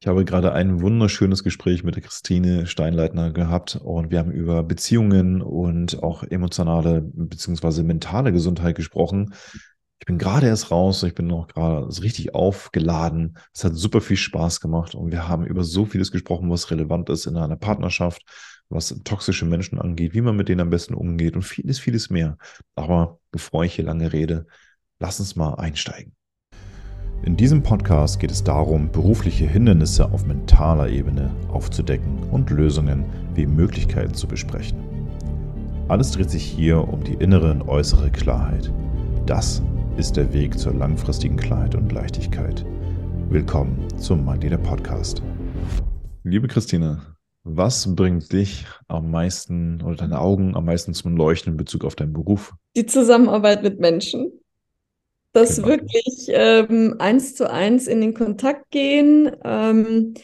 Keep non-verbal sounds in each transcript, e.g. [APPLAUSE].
Ich habe gerade ein wunderschönes Gespräch mit der Christine Steinleitner gehabt und wir haben über Beziehungen und auch emotionale bzw. mentale Gesundheit gesprochen. Ich bin gerade erst raus, ich bin noch gerade richtig aufgeladen. Es hat super viel Spaß gemacht und wir haben über so vieles gesprochen, was relevant ist in einer Partnerschaft, was toxische Menschen angeht, wie man mit denen am besten umgeht und vieles, vieles mehr. Aber bevor ich hier lange rede, lass uns mal einsteigen. In diesem Podcast geht es darum, berufliche Hindernisse auf mentaler Ebene aufzudecken und Lösungen wie Möglichkeiten zu besprechen. Alles dreht sich hier um die innere und äußere Klarheit. Das ist der Weg zur langfristigen Klarheit und Leichtigkeit. Willkommen zum Mind Podcast. Liebe Christine, was bringt dich am meisten oder deine Augen am meisten zum Leuchten in Bezug auf deinen Beruf? Die Zusammenarbeit mit Menschen das genau. wirklich ähm, eins zu eins in den Kontakt gehen, ähm,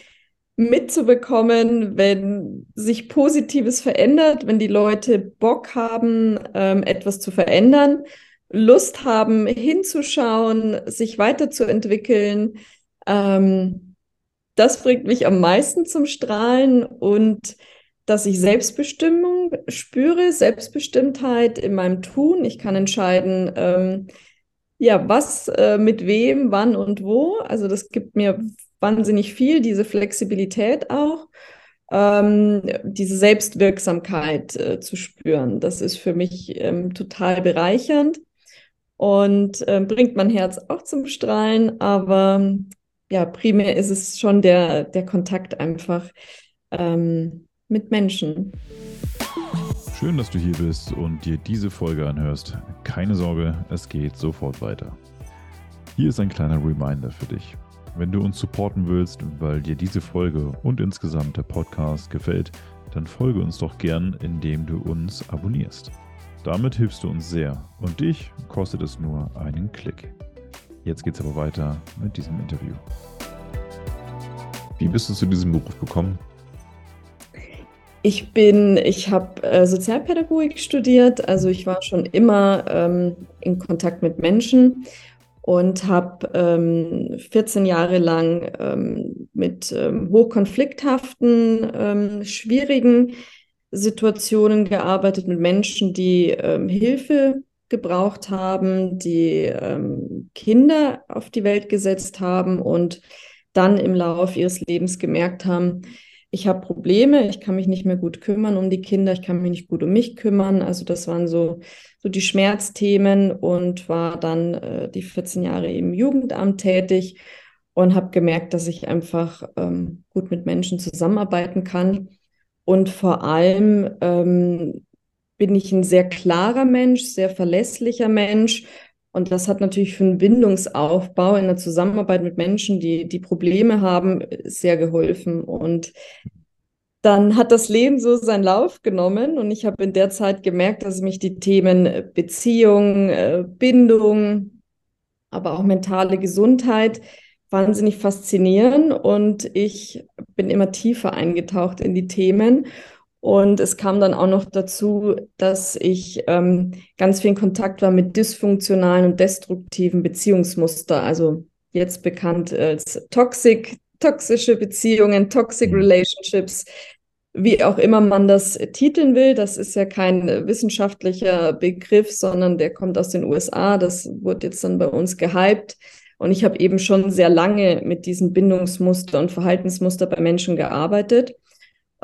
mitzubekommen, wenn sich Positives verändert, wenn die Leute Bock haben, ähm, etwas zu verändern, Lust haben, hinzuschauen, sich weiterzuentwickeln. Ähm, das bringt mich am meisten zum Strahlen und dass ich Selbstbestimmung spüre, Selbstbestimmtheit in meinem Tun. Ich kann entscheiden, ähm, ja, was, äh, mit wem, wann und wo. Also das gibt mir wahnsinnig viel, diese Flexibilität auch, ähm, diese Selbstwirksamkeit äh, zu spüren. Das ist für mich ähm, total bereichernd und äh, bringt mein Herz auch zum Strahlen. Aber ja, primär ist es schon der, der Kontakt einfach ähm, mit Menschen. Schön, dass du hier bist und dir diese Folge anhörst. Keine Sorge, es geht sofort weiter. Hier ist ein kleiner Reminder für dich. Wenn du uns supporten willst, weil dir diese Folge und insgesamt der Podcast gefällt, dann folge uns doch gern, indem du uns abonnierst. Damit hilfst du uns sehr und dich kostet es nur einen Klick. Jetzt geht's aber weiter mit diesem Interview. Wie bist du zu diesem Beruf gekommen? Ich bin, ich habe äh, Sozialpädagogik studiert, also ich war schon immer ähm, in Kontakt mit Menschen und habe ähm, 14 Jahre lang ähm, mit ähm, hochkonflikthaften, ähm, schwierigen Situationen gearbeitet, mit Menschen, die ähm, Hilfe gebraucht haben, die Kinder auf die Welt gesetzt haben und dann im Laufe ihres Lebens gemerkt haben, ich habe Probleme, ich kann mich nicht mehr gut kümmern um die Kinder, ich kann mich nicht gut um mich kümmern. Also das waren so, so die Schmerzthemen und war dann äh, die 14 Jahre im Jugendamt tätig und habe gemerkt, dass ich einfach ähm, gut mit Menschen zusammenarbeiten kann. Und vor allem ähm, bin ich ein sehr klarer Mensch, sehr verlässlicher Mensch und das hat natürlich für einen Bindungsaufbau in der Zusammenarbeit mit Menschen, die, die Probleme haben, sehr geholfen. Und dann hat das Leben so seinen Lauf genommen. Und ich habe in der Zeit gemerkt, dass mich die Themen Beziehung, äh, Bindung, aber auch mentale Gesundheit wahnsinnig faszinieren. Und ich bin immer tiefer eingetaucht in die Themen und es kam dann auch noch dazu, dass ich ähm, ganz viel in Kontakt war mit dysfunktionalen und destruktiven Beziehungsmuster, also jetzt bekannt als toxic, toxische Beziehungen, toxic mhm. relationships, wie auch immer man das titeln will. Das ist ja kein wissenschaftlicher Begriff, sondern der kommt aus den USA. Das wurde jetzt dann bei uns gehypt. Und ich habe eben schon sehr lange mit diesen Bindungsmuster und Verhaltensmuster bei Menschen gearbeitet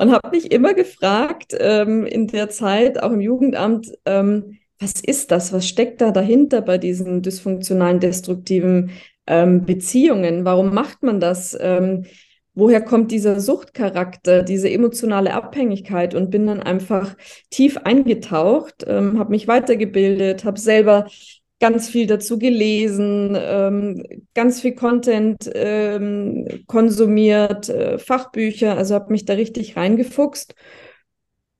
und habe mich immer gefragt ähm, in der Zeit, auch im Jugendamt, ähm, was ist das? Was steckt da dahinter bei diesen dysfunktionalen, destruktiven ähm, Beziehungen? Warum macht man das? Ähm, woher kommt dieser Suchtcharakter, diese emotionale Abhängigkeit? Und bin dann einfach tief eingetaucht, ähm, habe mich weitergebildet, habe selber ganz viel dazu gelesen, ähm, ganz viel Content ähm, konsumiert, äh, Fachbücher, also habe mich da richtig reingefuchst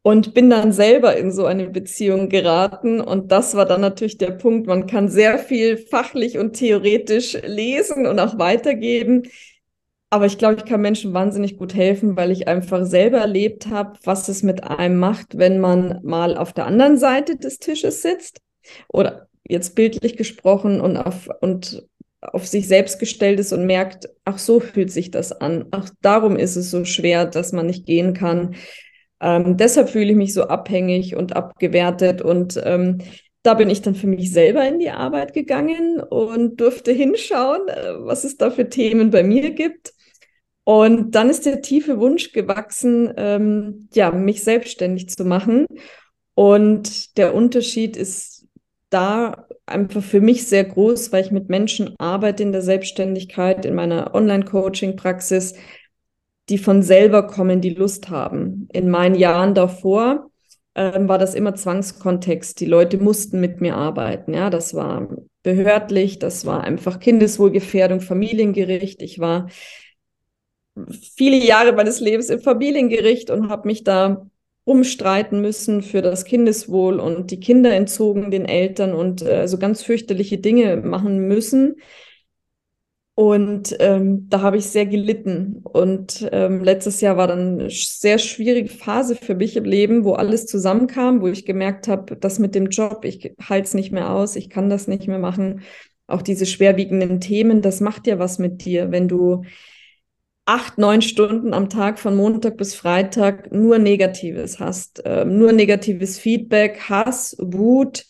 und bin dann selber in so eine Beziehung geraten. Und das war dann natürlich der Punkt, man kann sehr viel fachlich und theoretisch lesen und auch weitergeben. Aber ich glaube, ich kann Menschen wahnsinnig gut helfen, weil ich einfach selber erlebt habe, was es mit einem macht, wenn man mal auf der anderen Seite des Tisches sitzt oder jetzt bildlich gesprochen und, auf, und auf sich selbst gestellt ist und merkt, ach so fühlt sich das an. Ach, darum ist es so schwer, dass man nicht gehen kann. Ähm, deshalb fühle ich mich so abhängig und abgewertet. Und ähm, da bin ich dann für mich selber in die Arbeit gegangen und durfte hinschauen, äh, was es da für Themen bei mir gibt. Und dann ist der tiefe Wunsch gewachsen, ähm, ja, mich selbstständig zu machen. Und der Unterschied ist da einfach für mich sehr groß, weil ich mit Menschen arbeite in der Selbstständigkeit, in meiner Online-Coaching-Praxis, die von selber kommen, die Lust haben. In meinen Jahren davor ähm, war das immer Zwangskontext. Die Leute mussten mit mir arbeiten. Ja, das war behördlich, das war einfach Kindeswohlgefährdung, Familiengericht. Ich war viele Jahre meines Lebens im Familiengericht und habe mich da umstreiten müssen für das Kindeswohl und die Kinder entzogen den Eltern und äh, so ganz fürchterliche Dinge machen müssen. Und ähm, da habe ich sehr gelitten. Und ähm, letztes Jahr war dann eine sehr schwierige Phase für mich im Leben, wo alles zusammenkam, wo ich gemerkt habe, das mit dem Job, ich halte es nicht mehr aus, ich kann das nicht mehr machen. Auch diese schwerwiegenden Themen, das macht ja was mit dir, wenn du acht, neun Stunden am Tag von Montag bis Freitag nur Negatives hast, äh, nur negatives Feedback, Hass, Wut,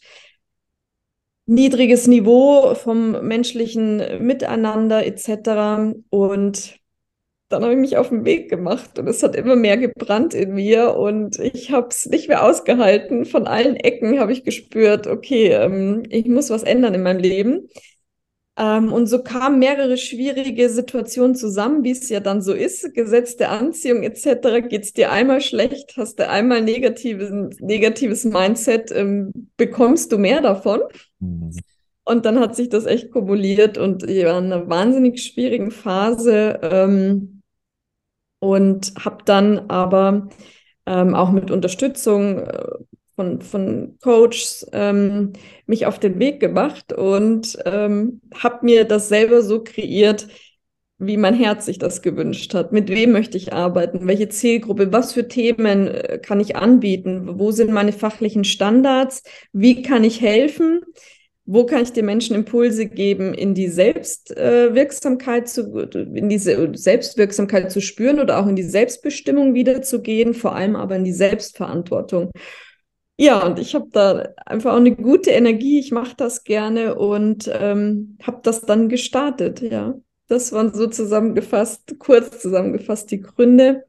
niedriges Niveau vom menschlichen Miteinander etc. Und dann habe ich mich auf den Weg gemacht und es hat immer mehr gebrannt in mir und ich habe es nicht mehr ausgehalten. Von allen Ecken habe ich gespürt, okay, ähm, ich muss was ändern in meinem Leben. Ähm, und so kamen mehrere schwierige Situationen zusammen, wie es ja dann so ist. Gesetz der Anziehung etc. Geht es dir einmal schlecht, hast du einmal negatives, negatives Mindset, ähm, bekommst du mehr davon. Mhm. Und dann hat sich das echt kumuliert und ich war in einer wahnsinnig schwierigen Phase ähm, und habe dann aber ähm, auch mit Unterstützung äh, von, von Coaches ähm, mich auf den Weg gemacht und ähm, habe mir das selber so kreiert, wie mein Herz sich das gewünscht hat. Mit wem möchte ich arbeiten? Welche Zielgruppe? Was für Themen äh, kann ich anbieten? Wo sind meine fachlichen Standards? Wie kann ich helfen? Wo kann ich den Menschen Impulse geben, in die Selbstwirksamkeit zu, in diese Selbstwirksamkeit zu spüren oder auch in die Selbstbestimmung wiederzugehen, vor allem aber in die Selbstverantwortung. Ja, und ich habe da einfach auch eine gute Energie. Ich mache das gerne und ähm, habe das dann gestartet. Ja, das waren so zusammengefasst, kurz zusammengefasst die Gründe.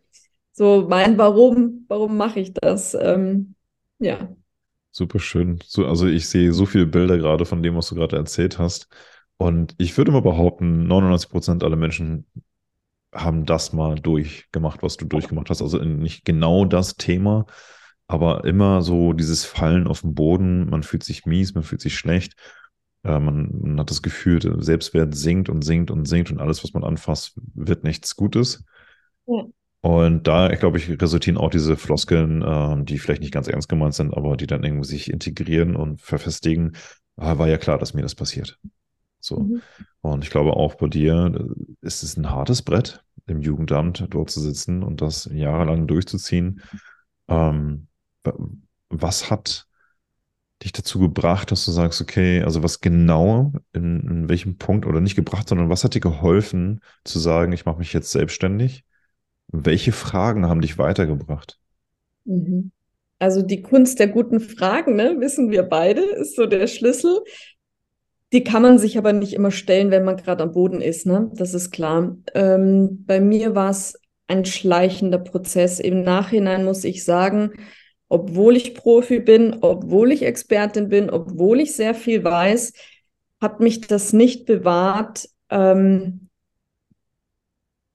So mein Warum, warum mache ich das? Ähm, ja. Super schön. So, also ich sehe so viele Bilder gerade von dem, was du gerade erzählt hast. Und ich würde mal behaupten, 99 Prozent aller Menschen haben das mal durchgemacht, was du durchgemacht hast. Also nicht genau das Thema, aber immer so dieses Fallen auf den Boden, man fühlt sich mies, man fühlt sich schlecht, äh, man, man, hat das Gefühl, Selbstwert sinkt und sinkt und sinkt und alles, was man anfasst, wird nichts Gutes. Ja. Und da, glaube ich, resultieren auch diese Floskeln, äh, die vielleicht nicht ganz ernst gemeint sind, aber die dann irgendwie sich integrieren und verfestigen. Ah, war ja klar, dass mir das passiert. So. Mhm. Und ich glaube auch bei dir äh, ist es ein hartes Brett, im Jugendamt dort zu sitzen und das jahrelang durchzuziehen. Ähm, was hat dich dazu gebracht, dass du sagst, okay, also was genau, in, in welchem Punkt oder nicht gebracht, sondern was hat dir geholfen zu sagen, ich mache mich jetzt selbstständig? Welche Fragen haben dich weitergebracht? Mhm. Also die Kunst der guten Fragen, ne, wissen wir beide, ist so der Schlüssel. Die kann man sich aber nicht immer stellen, wenn man gerade am Boden ist, ne? Das ist klar. Ähm, bei mir war es ein schleichender Prozess. Im Nachhinein muss ich sagen, obwohl ich Profi bin, obwohl ich Expertin bin, obwohl ich sehr viel weiß, hat mich das nicht bewahrt, ähm,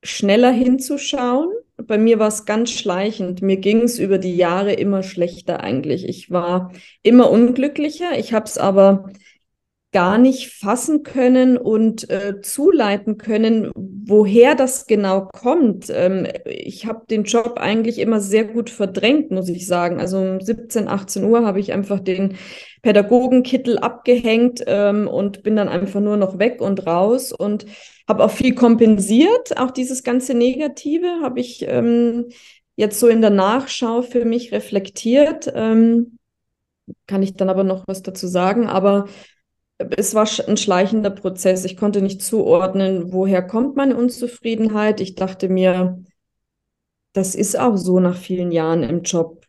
schneller hinzuschauen. Bei mir war es ganz schleichend. Mir ging es über die Jahre immer schlechter eigentlich. Ich war immer unglücklicher. Ich habe es aber gar nicht fassen können und äh, zuleiten können, woher das genau kommt. Ähm, ich habe den Job eigentlich immer sehr gut verdrängt, muss ich sagen. Also um 17, 18 Uhr habe ich einfach den Pädagogenkittel abgehängt ähm, und bin dann einfach nur noch weg und raus und habe auch viel kompensiert. Auch dieses ganze Negative habe ich ähm, jetzt so in der Nachschau für mich reflektiert. Ähm, kann ich dann aber noch was dazu sagen. Aber es war ein schleichender Prozess. Ich konnte nicht zuordnen, woher kommt meine Unzufriedenheit. Ich dachte mir, das ist auch so nach vielen Jahren im Job.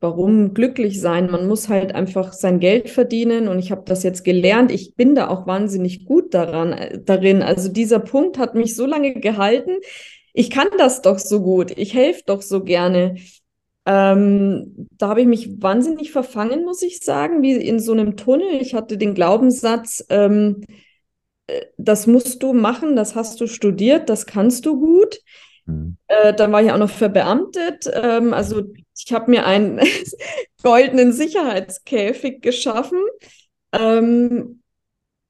Warum glücklich sein? Man muss halt einfach sein Geld verdienen und ich habe das jetzt gelernt. Ich bin da auch wahnsinnig gut daran, äh, darin. Also dieser Punkt hat mich so lange gehalten. Ich kann das doch so gut. Ich helfe doch so gerne. Ähm, da habe ich mich wahnsinnig verfangen, muss ich sagen, wie in so einem Tunnel. Ich hatte den Glaubenssatz, ähm, äh, das musst du machen, das hast du studiert, das kannst du gut. Mhm. Äh, dann war ich auch noch verbeamtet. Ähm, also ich habe mir einen [LAUGHS] goldenen Sicherheitskäfig geschaffen. Ähm,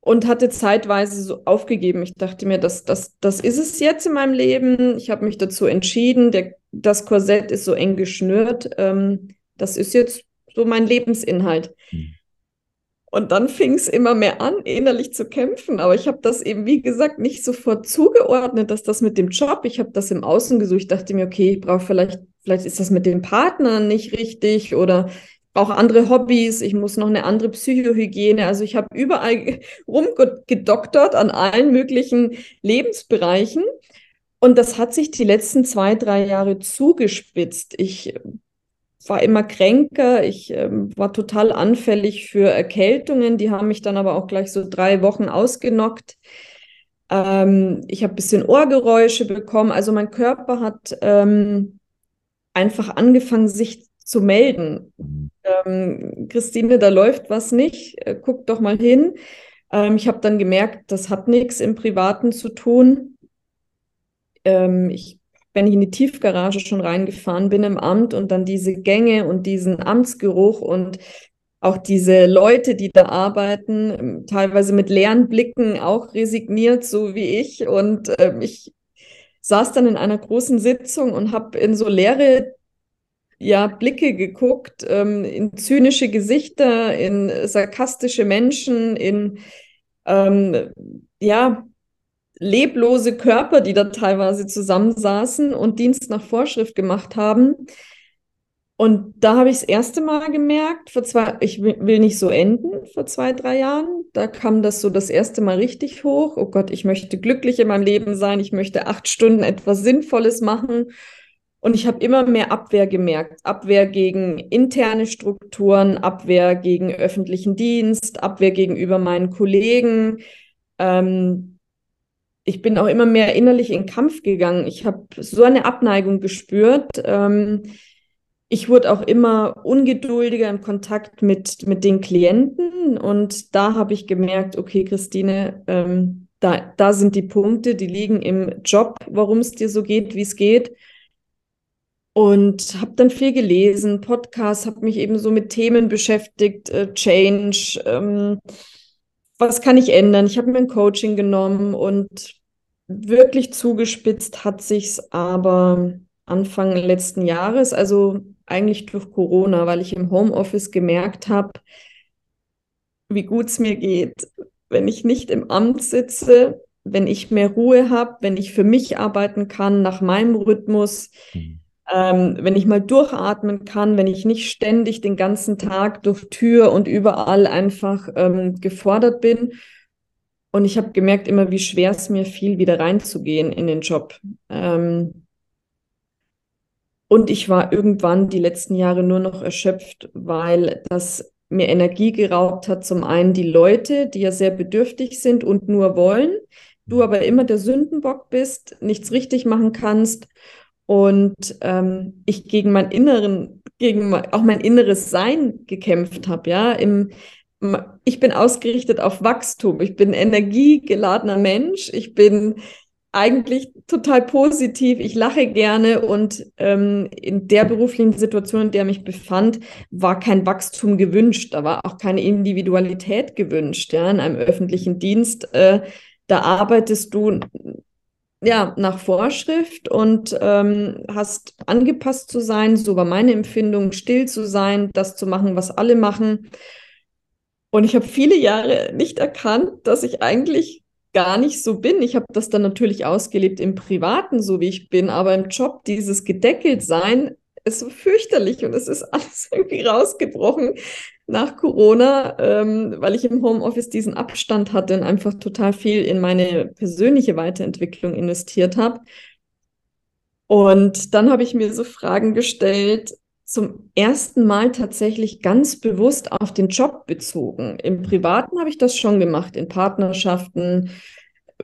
und hatte zeitweise so aufgegeben. Ich dachte mir, das, das, das ist es jetzt in meinem Leben. Ich habe mich dazu entschieden. Der, das Korsett ist so eng geschnürt. Ähm, das ist jetzt so mein Lebensinhalt. Mhm. Und dann fing es immer mehr an, innerlich zu kämpfen. Aber ich habe das eben, wie gesagt, nicht sofort zugeordnet, dass das mit dem Job, ich habe das im Außen gesucht. Ich dachte mir, okay, ich brauche vielleicht, vielleicht ist das mit dem Partner nicht richtig oder auch andere Hobbys, ich muss noch eine andere Psychohygiene. Also ich habe überall rumgedoktert an allen möglichen Lebensbereichen. Und das hat sich die letzten zwei, drei Jahre zugespitzt. Ich war immer kränker, ich äh, war total anfällig für Erkältungen, die haben mich dann aber auch gleich so drei Wochen ausgenockt. Ähm, ich habe ein bisschen Ohrgeräusche bekommen. Also mein Körper hat ähm, einfach angefangen, sich zu melden. Ähm, Christine, da läuft was nicht, äh, guck doch mal hin. Ähm, ich habe dann gemerkt, das hat nichts im Privaten zu tun. Ähm, ich, wenn ich in die Tiefgarage schon reingefahren bin im Amt und dann diese Gänge und diesen Amtsgeruch und auch diese Leute, die da arbeiten, ähm, teilweise mit leeren Blicken auch resigniert, so wie ich. Und ähm, ich saß dann in einer großen Sitzung und habe in so leere ja, Blicke geguckt, ähm, in zynische Gesichter, in sarkastische Menschen, in ähm, ja, leblose Körper, die da teilweise zusammensaßen und Dienst nach Vorschrift gemacht haben. Und da habe ich das erste Mal gemerkt, vor zwei, ich will nicht so enden, vor zwei, drei Jahren. Da kam das so das erste Mal richtig hoch. Oh Gott, ich möchte glücklich in meinem Leben sein. Ich möchte acht Stunden etwas Sinnvolles machen. Und ich habe immer mehr Abwehr gemerkt. Abwehr gegen interne Strukturen, Abwehr gegen öffentlichen Dienst, Abwehr gegenüber meinen Kollegen. Ähm, ich bin auch immer mehr innerlich in Kampf gegangen. Ich habe so eine Abneigung gespürt. Ähm, ich wurde auch immer ungeduldiger im Kontakt mit, mit den Klienten. Und da habe ich gemerkt, okay, Christine, ähm, da, da sind die Punkte, die liegen im Job, warum es dir so geht, wie es geht und habe dann viel gelesen, Podcasts, habe mich eben so mit Themen beschäftigt, äh, Change, ähm, was kann ich ändern? Ich habe mir ein Coaching genommen und wirklich zugespitzt hat sich's aber Anfang letzten Jahres, also eigentlich durch Corona, weil ich im Homeoffice gemerkt habe, wie gut es mir geht, wenn ich nicht im Amt sitze, wenn ich mehr Ruhe habe, wenn ich für mich arbeiten kann nach meinem Rhythmus. Mhm ähm, wenn ich mal durchatmen kann, wenn ich nicht ständig den ganzen Tag durch Tür und überall einfach ähm, gefordert bin. Und ich habe gemerkt immer, wie schwer es mir fiel, wieder reinzugehen in den Job. Ähm, und ich war irgendwann die letzten Jahre nur noch erschöpft, weil das mir Energie geraubt hat. Zum einen die Leute, die ja sehr bedürftig sind und nur wollen, du aber immer der Sündenbock bist, nichts richtig machen kannst und ähm, ich gegen mein inneren, gegen auch mein inneres Sein gekämpft habe, ja, im ich bin ausgerichtet auf Wachstum. Ich bin energiegeladener Mensch. Ich bin eigentlich total positiv. Ich lache gerne und ähm, in der beruflichen Situation, in der ich mich befand, war kein Wachstum gewünscht. Da war auch keine Individualität gewünscht. Ja, in einem öffentlichen Dienst, äh, da arbeitest du ja, nach Vorschrift und ähm, hast angepasst zu sein, so war meine Empfindung, still zu sein, das zu machen, was alle machen. Und ich habe viele Jahre nicht erkannt, dass ich eigentlich gar nicht so bin. Ich habe das dann natürlich ausgelebt im Privaten, so wie ich bin, aber im Job dieses gedeckelt sein ist so fürchterlich und es ist [LAUGHS] alles irgendwie rausgebrochen. Nach Corona, ähm, weil ich im Homeoffice diesen Abstand hatte und einfach total viel in meine persönliche Weiterentwicklung investiert habe. Und dann habe ich mir so Fragen gestellt, zum ersten Mal tatsächlich ganz bewusst auf den Job bezogen. Im Privaten habe ich das schon gemacht, in Partnerschaften.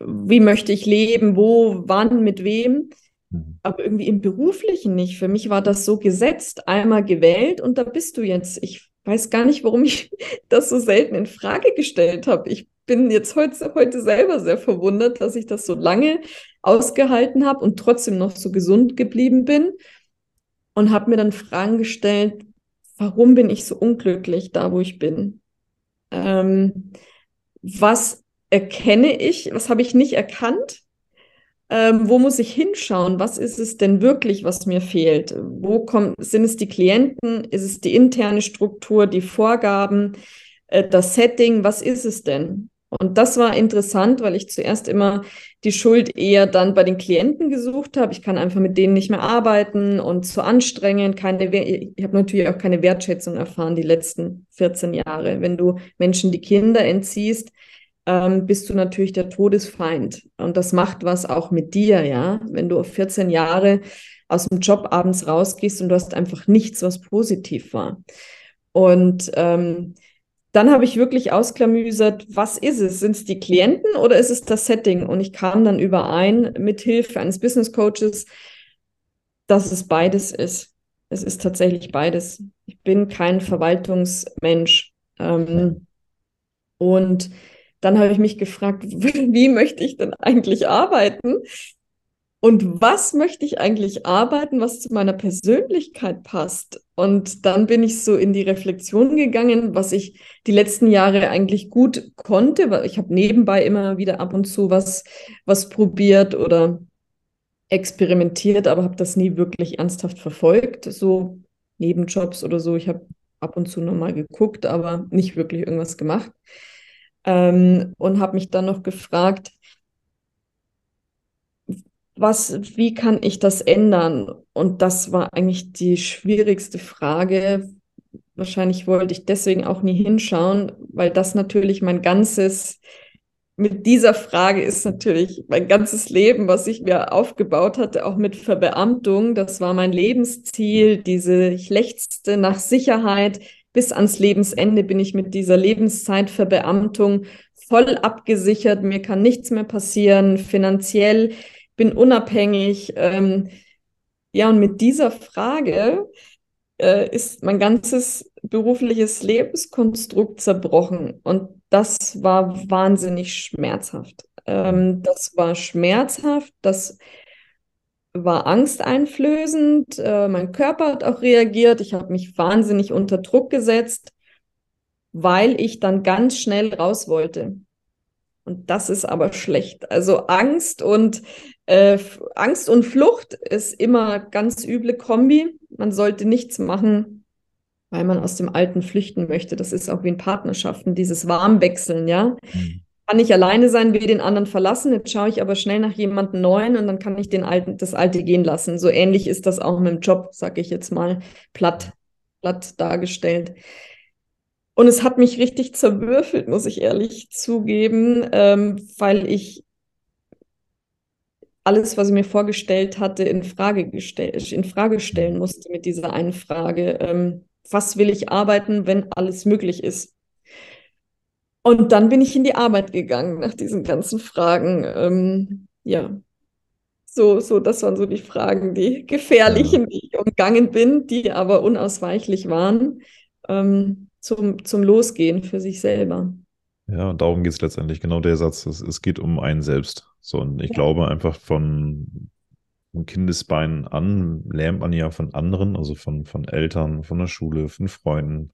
Wie möchte ich leben? Wo, wann, mit wem? Mhm. Aber irgendwie im Beruflichen nicht. Für mich war das so gesetzt, einmal gewählt und da bist du jetzt. Ich weiß gar nicht, warum ich [LAUGHS] das so selten in Frage gestellt habe. Ich bin jetzt heute, heute selber sehr verwundert, dass ich das so lange ausgehalten habe und trotzdem noch so gesund geblieben bin und habe mir dann Fragen gestellt, warum bin ich so unglücklich da, wo ich bin? Ähm, was erkenne ich, was habe ich nicht erkannt? Ähm, wo muss ich hinschauen? Was ist es denn wirklich, was mir fehlt? Wo kommt, sind es die Klienten? Ist es die interne Struktur, die Vorgaben, äh, das Setting? Was ist es denn? Und das war interessant, weil ich zuerst immer die Schuld eher dann bei den Klienten gesucht habe. Ich kann einfach mit denen nicht mehr arbeiten und zu anstrengend. Keine, ich habe natürlich auch keine Wertschätzung erfahren die letzten 14 Jahre. Wenn du Menschen die Kinder entziehst, ähm, bist du natürlich der Todesfeind. Und das macht was auch mit dir, ja. Wenn du auf 14 Jahre aus dem Job abends rausgehst und du hast einfach nichts, was positiv war. Und ähm, dann habe ich wirklich ausklamüsert, was ist es? Sind es die Klienten oder ist es das Setting? Und ich kam dann überein mit Hilfe eines Business Coaches, dass es beides ist. Es ist tatsächlich beides. Ich bin kein Verwaltungsmensch. Ähm, und dann habe ich mich gefragt, [LAUGHS] wie möchte ich denn eigentlich arbeiten? Und was möchte ich eigentlich arbeiten, was zu meiner Persönlichkeit passt? Und dann bin ich so in die Reflexion gegangen, was ich die letzten Jahre eigentlich gut konnte, weil ich habe nebenbei immer wieder ab und zu was, was probiert oder experimentiert, aber habe das nie wirklich ernsthaft verfolgt, so Nebenjobs oder so. Ich habe ab und zu nochmal geguckt, aber nicht wirklich irgendwas gemacht. Ähm, und habe mich dann noch gefragt, was, wie kann ich das ändern? Und das war eigentlich die schwierigste Frage. Wahrscheinlich wollte ich deswegen auch nie hinschauen, weil das natürlich mein ganzes, mit dieser Frage ist natürlich mein ganzes Leben, was ich mir aufgebaut hatte, auch mit Verbeamtung. Das war mein Lebensziel, diese, ich lechzte nach Sicherheit. Bis ans Lebensende bin ich mit dieser Lebenszeitverbeamtung voll abgesichert. Mir kann nichts mehr passieren, finanziell bin unabhängig. Ähm, ja, und mit dieser Frage äh, ist mein ganzes berufliches Lebenskonstrukt zerbrochen. Und das war wahnsinnig schmerzhaft. Ähm, das war schmerzhaft, das war angsteinflößend. Äh, mein Körper hat auch reagiert. Ich habe mich wahnsinnig unter Druck gesetzt, weil ich dann ganz schnell raus wollte. Und das ist aber schlecht. Also Angst und äh, Angst und Flucht ist immer ganz üble Kombi. Man sollte nichts machen, weil man aus dem Alten flüchten möchte. Das ist auch wie in Partnerschaften, dieses Warmwechseln, ja. Mhm. Kann ich alleine sein, will den anderen verlassen, jetzt schaue ich aber schnell nach jemandem Neuen und dann kann ich den Alten, das Alte gehen lassen. So ähnlich ist das auch mit dem Job, sage ich jetzt mal, platt, platt dargestellt. Und es hat mich richtig zerwürfelt, muss ich ehrlich zugeben, ähm, weil ich alles, was ich mir vorgestellt hatte, in Frage, gestell in Frage stellen musste mit dieser einen Frage. Ähm, was will ich arbeiten, wenn alles möglich ist? Und dann bin ich in die Arbeit gegangen nach diesen ganzen Fragen. Ähm, ja, so, so, das waren so die Fragen, die gefährlichen, ja. die ich umgangen bin, die aber unausweichlich waren ähm, zum, zum Losgehen für sich selber. Ja, und darum geht es letztendlich, genau der Satz, es, es geht um einen selbst. So, und ich ja. glaube einfach von, von Kindesbeinen an lernt man ja von anderen, also von, von Eltern, von der Schule, von Freunden,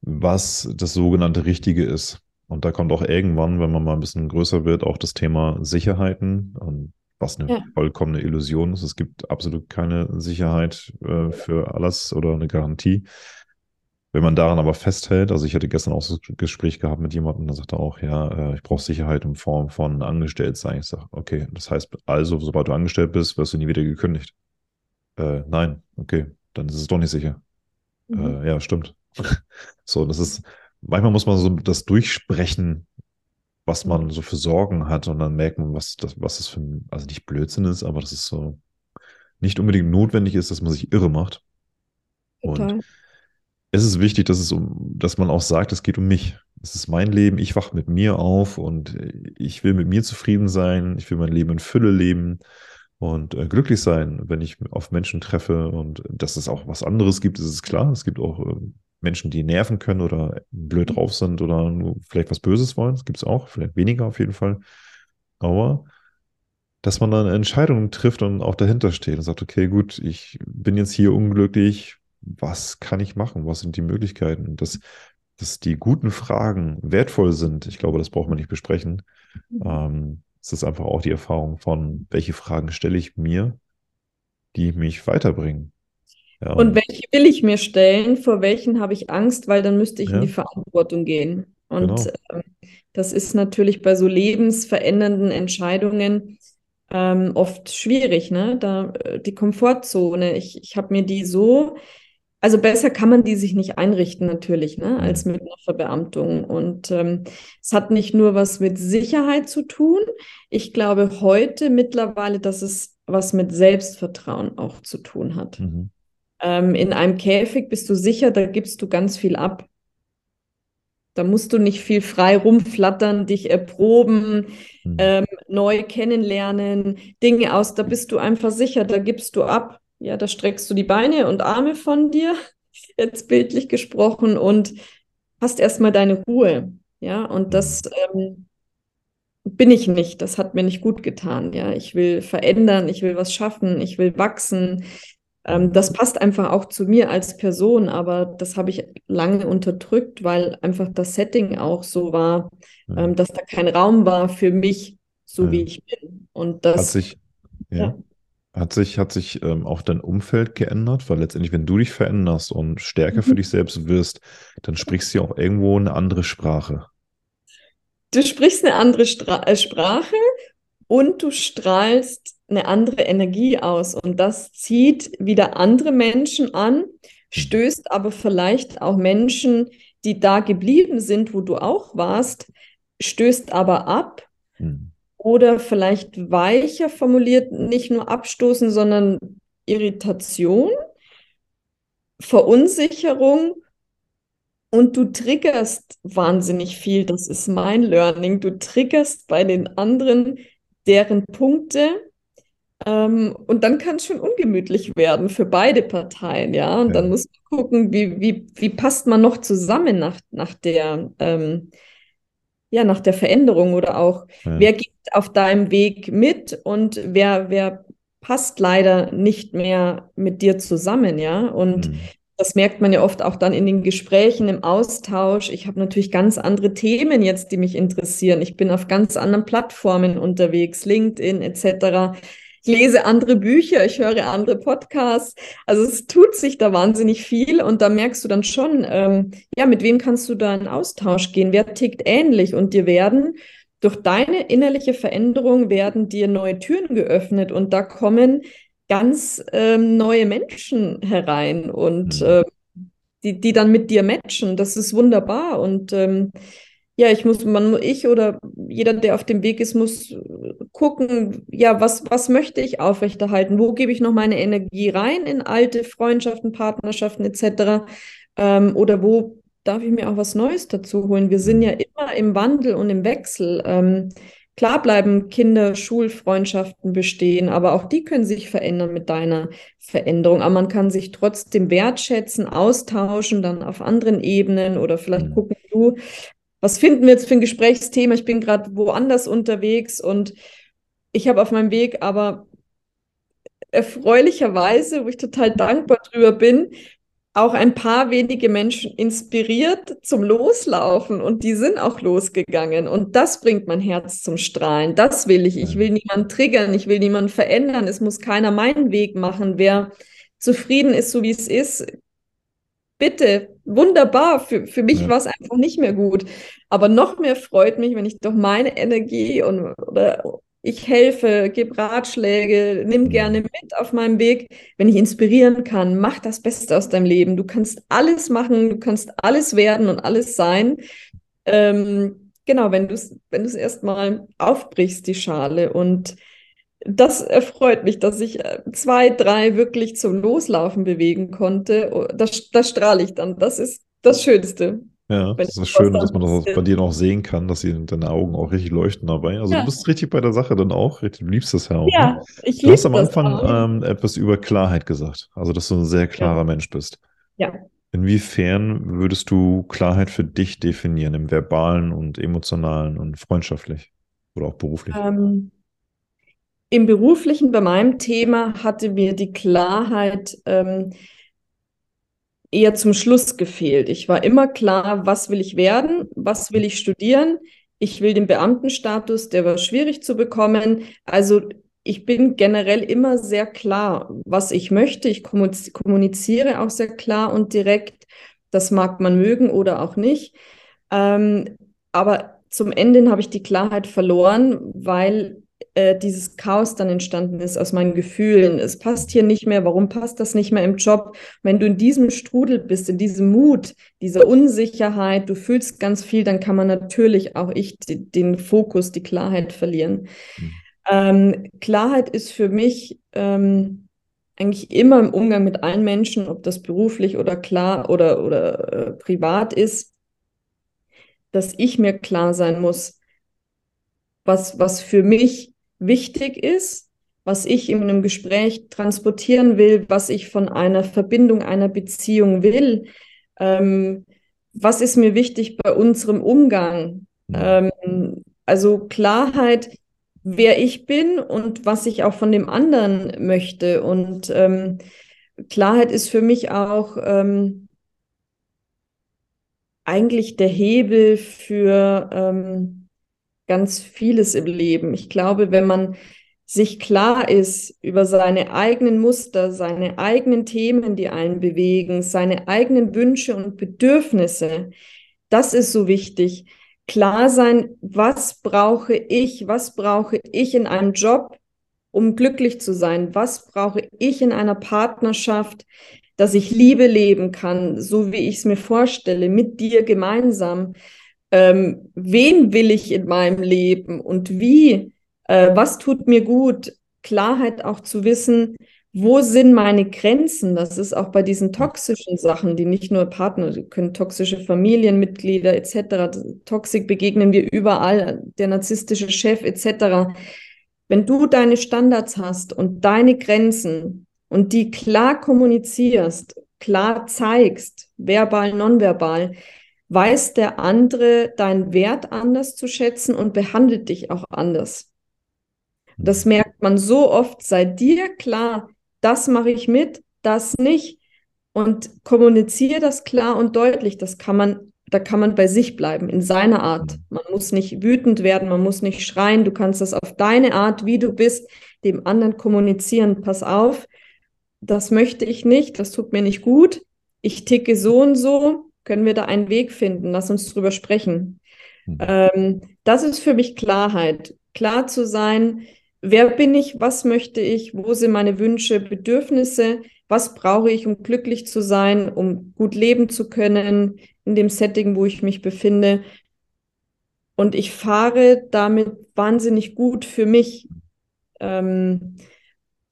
was das sogenannte Richtige ist. Und da kommt auch irgendwann, wenn man mal ein bisschen größer wird, auch das Thema Sicherheiten, und was eine ja. vollkommene Illusion ist. Es gibt absolut keine Sicherheit äh, für alles oder eine Garantie. Wenn man daran aber festhält, also ich hatte gestern auch so ein Gespräch gehabt mit jemandem, der sagte auch, ja, äh, ich brauche Sicherheit in Form von Angestelltsein. Ich sage, okay, das heißt also, sobald du angestellt bist, wirst du nie wieder gekündigt. Äh, nein, okay, dann ist es doch nicht sicher. Mhm. Äh, ja, stimmt. [LAUGHS] So, das ist, manchmal muss man so das durchsprechen, was man so für Sorgen hat und dann merkt man, was das, was das für also nicht Blödsinn ist, aber das ist so nicht unbedingt notwendig ist, dass man sich irre macht. Total. Und es ist wichtig, dass es um, dass man auch sagt, es geht um mich. Es ist mein Leben, ich wache mit mir auf und ich will mit mir zufrieden sein, ich will mein Leben in Fülle leben und äh, glücklich sein, wenn ich auf Menschen treffe und dass es auch was anderes gibt, ist es klar. Es gibt auch äh, Menschen, die nerven können oder blöd drauf sind oder vielleicht was Böses wollen. Das gibt es auch, vielleicht weniger auf jeden Fall. Aber dass man dann Entscheidungen trifft und auch dahinter steht und sagt, okay, gut, ich bin jetzt hier unglücklich, was kann ich machen? Was sind die Möglichkeiten? Dass, dass die guten Fragen wertvoll sind, ich glaube, das braucht man nicht besprechen. Mhm. Ähm, es ist einfach auch die Erfahrung von, welche Fragen stelle ich mir, die mich weiterbringen. Ja, und, und welche will ich mir stellen, vor welchen habe ich Angst, weil dann müsste ich ja. in die Verantwortung gehen. Und genau. ähm, das ist natürlich bei so lebensverändernden Entscheidungen ähm, oft schwierig, ne? Da äh, die Komfortzone. Ich, ich habe mir die so, also besser kann man die sich nicht einrichten, natürlich, ne, als mit einer Verbeamtung. Und ähm, es hat nicht nur was mit Sicherheit zu tun. Ich glaube heute mittlerweile, dass es was mit Selbstvertrauen auch zu tun hat. Mhm. Ähm, in einem Käfig bist du sicher, da gibst du ganz viel ab. Da musst du nicht viel frei rumflattern, dich erproben, mhm. ähm, neu kennenlernen, Dinge aus. Da bist du einfach sicher, da gibst du ab. Ja, da streckst du die Beine und Arme von dir, [LAUGHS] jetzt bildlich gesprochen, und hast erstmal deine Ruhe. Ja, und das ähm, bin ich nicht. Das hat mir nicht gut getan. Ja, ich will verändern, ich will was schaffen, ich will wachsen, das passt einfach auch zu mir als Person, aber das habe ich lange unterdrückt, weil einfach das Setting auch so war, ja. ähm, dass da kein Raum war für mich, so ja. wie ich bin. Und das hat sich, ja. Hat sich, hat sich ähm, auch dein Umfeld geändert? Weil letztendlich, wenn du dich veränderst und stärker mhm. für dich selbst wirst, dann sprichst du ja auch irgendwo eine andere Sprache. Du sprichst eine andere Stra äh, Sprache und du strahlst eine andere Energie aus und das zieht wieder andere Menschen an, stößt aber vielleicht auch Menschen, die da geblieben sind, wo du auch warst, stößt aber ab mhm. oder vielleicht weicher formuliert, nicht nur abstoßen, sondern Irritation, Verunsicherung und du triggerst wahnsinnig viel. Das ist mein Learning. Du triggerst bei den anderen deren Punkte ähm, und dann kann es schon ungemütlich werden für beide Parteien, ja. Und ja. dann muss man gucken, wie, wie, wie passt man noch zusammen nach, nach der, ähm, ja, nach der Veränderung oder auch, ja. wer geht auf deinem Weg mit und wer, wer passt leider nicht mehr mit dir zusammen, ja. Und mhm. Das merkt man ja oft auch dann in den Gesprächen, im Austausch. Ich habe natürlich ganz andere Themen jetzt, die mich interessieren. Ich bin auf ganz anderen Plattformen unterwegs, LinkedIn etc lese andere Bücher, ich höre andere Podcasts. Also es tut sich da wahnsinnig viel und da merkst du dann schon, ähm, ja, mit wem kannst du da in Austausch gehen? Wer tickt ähnlich? Und dir werden durch deine innerliche Veränderung werden dir neue Türen geöffnet und da kommen ganz ähm, neue Menschen herein und mhm. äh, die, die dann mit dir matchen. Das ist wunderbar und ähm, ja, ich muss, man, ich oder jeder, der auf dem Weg ist, muss gucken, ja, was, was möchte ich aufrechterhalten? Wo gebe ich noch meine Energie rein in alte Freundschaften, Partnerschaften etc. Ähm, oder wo darf ich mir auch was Neues dazu holen? Wir sind ja immer im Wandel und im Wechsel. Ähm, klar bleiben Kinder, Schulfreundschaften bestehen, aber auch die können sich verändern mit deiner Veränderung. Aber man kann sich trotzdem wertschätzen, austauschen, dann auf anderen Ebenen oder vielleicht mhm. gucken, du, was finden wir jetzt für ein Gesprächsthema? Ich bin gerade woanders unterwegs und ich habe auf meinem Weg aber erfreulicherweise, wo ich total dankbar drüber bin, auch ein paar wenige Menschen inspiriert zum Loslaufen und die sind auch losgegangen und das bringt mein Herz zum Strahlen. Das will ich. Ich will niemanden triggern, ich will niemanden verändern. Es muss keiner meinen Weg machen. Wer zufrieden ist, so wie es ist, bitte, wunderbar. Für, für mich ja. war es einfach nicht mehr gut. Aber noch mehr freut mich, wenn ich doch meine Energie und oder ich helfe, gebe Ratschläge, nimm gerne mit auf meinem Weg, wenn ich inspirieren kann, mach das Beste aus deinem Leben. Du kannst alles machen, du kannst alles werden und alles sein. Ähm, genau, wenn du es wenn erstmal aufbrichst, die Schale. Und das erfreut mich, dass ich äh, zwei, drei wirklich zum Loslaufen bewegen konnte. Oh, Das, das strahle ich dann. Das ist das Schönste. Ja, das ist schön, dass man das bei dir noch sehen kann, dass sie deine Augen auch richtig leuchten dabei. Also du Ja, bist richtig bei der Sache dann auch. richtig- Du liebst das ja auch, ne? ja, ich Du hast liebe am das Anfang ähm, etwas über Klarheit gesagt, also dass du ein sehr Ja, klarer Mensch bist. ja. Inwiefern würdest du Klarheit für dich definieren, im verbalen und emotionalen und freundschaftlich oder auch beruflich? Ähm, im Beruflichen, bei meinem Thema, hatte mir die Klarheit ähm, eher zum Schluss gefehlt. Ich war immer klar, was will ich werden, was will ich studieren. Ich will den Beamtenstatus, der war schwierig zu bekommen. Also ich bin generell immer sehr klar, was ich möchte. Ich kommuniz- kommuniziere auch sehr klar und direkt. Das mag man mögen oder auch nicht. Ähm, aber zum Ende habe ich die Klarheit verloren, weil äh, dieses Chaos dann entstanden ist aus meinen Gefühlen. Es passt hier nicht mehr. Warum passt das nicht mehr im Job? Wenn du in diesem Strudel bist, in diesem Mut, dieser Unsicherheit, du fühlst ganz viel, dann kann man natürlich auch ich die, den Fokus, die Klarheit verlieren. Mhm. Ähm, Klarheit ist für mich ähm, eigentlich immer im Umgang mit allen Menschen, ob das beruflich oder klar oder, oder äh, privat ist, dass ich mir klar sein muss, was, was für mich wichtig ist, was ich in einem Gespräch transportieren will, was ich von einer Verbindung, einer Beziehung will. Ähm, was ist mir wichtig bei unserem Umgang? Ähm, also Klarheit, wer ich bin und was ich auch von dem anderen möchte. Und ähm, Klarheit ist für mich auch ähm, eigentlich der Hebel für ähm, ganz vieles im Leben. Ich glaube, wenn man sich klar ist über seine eigenen Muster, seine eigenen Themen, die einen bewegen, seine eigenen Wünsche und Bedürfnisse, das ist so wichtig. Klar sein, was brauche ich, was brauche ich in einem Job, um glücklich zu sein? Was brauche ich in einer Partnerschaft, dass ich Liebe leben kann, so wie ich es mir vorstelle, mit dir gemeinsam? Ähm, wen will ich in meinem Leben und wie? Äh, was tut mir gut? Klarheit auch zu wissen, wo sind meine Grenzen? Das ist auch bei diesen toxischen Sachen, die nicht nur Partner, die können toxische Familienmitglieder etc. Toxik begegnen wir überall, der narzisstische Chef etc. Wenn du deine Standards hast und deine Grenzen und die klar kommunizierst, klar zeigst, verbal, nonverbal, weiß der andere deinen Wert anders zu schätzen und behandelt dich auch anders. Das merkt man so oft. Sei dir klar, das mache ich mit, das nicht. Und kommuniziere das klar und deutlich. Das kann man, da kann man bei sich bleiben, in seiner Art. Man muss nicht wütend werden, man muss nicht schreien. Du kannst das auf deine Art, wie du bist, dem anderen kommunizieren. Pass auf, das möchte ich nicht, das tut mir nicht gut. Ich ticke so und so. Können wir da einen Weg finden? Lass uns drüber sprechen. Mhm. Ähm, das ist für mich Klarheit. Klar zu sein, wer bin ich, was möchte ich, wo sind meine Wünsche, Bedürfnisse, was brauche ich, um glücklich zu sein, um gut leben zu können in dem Setting, wo ich mich befinde. Und ich fahre damit wahnsinnig gut für mich. Ähm,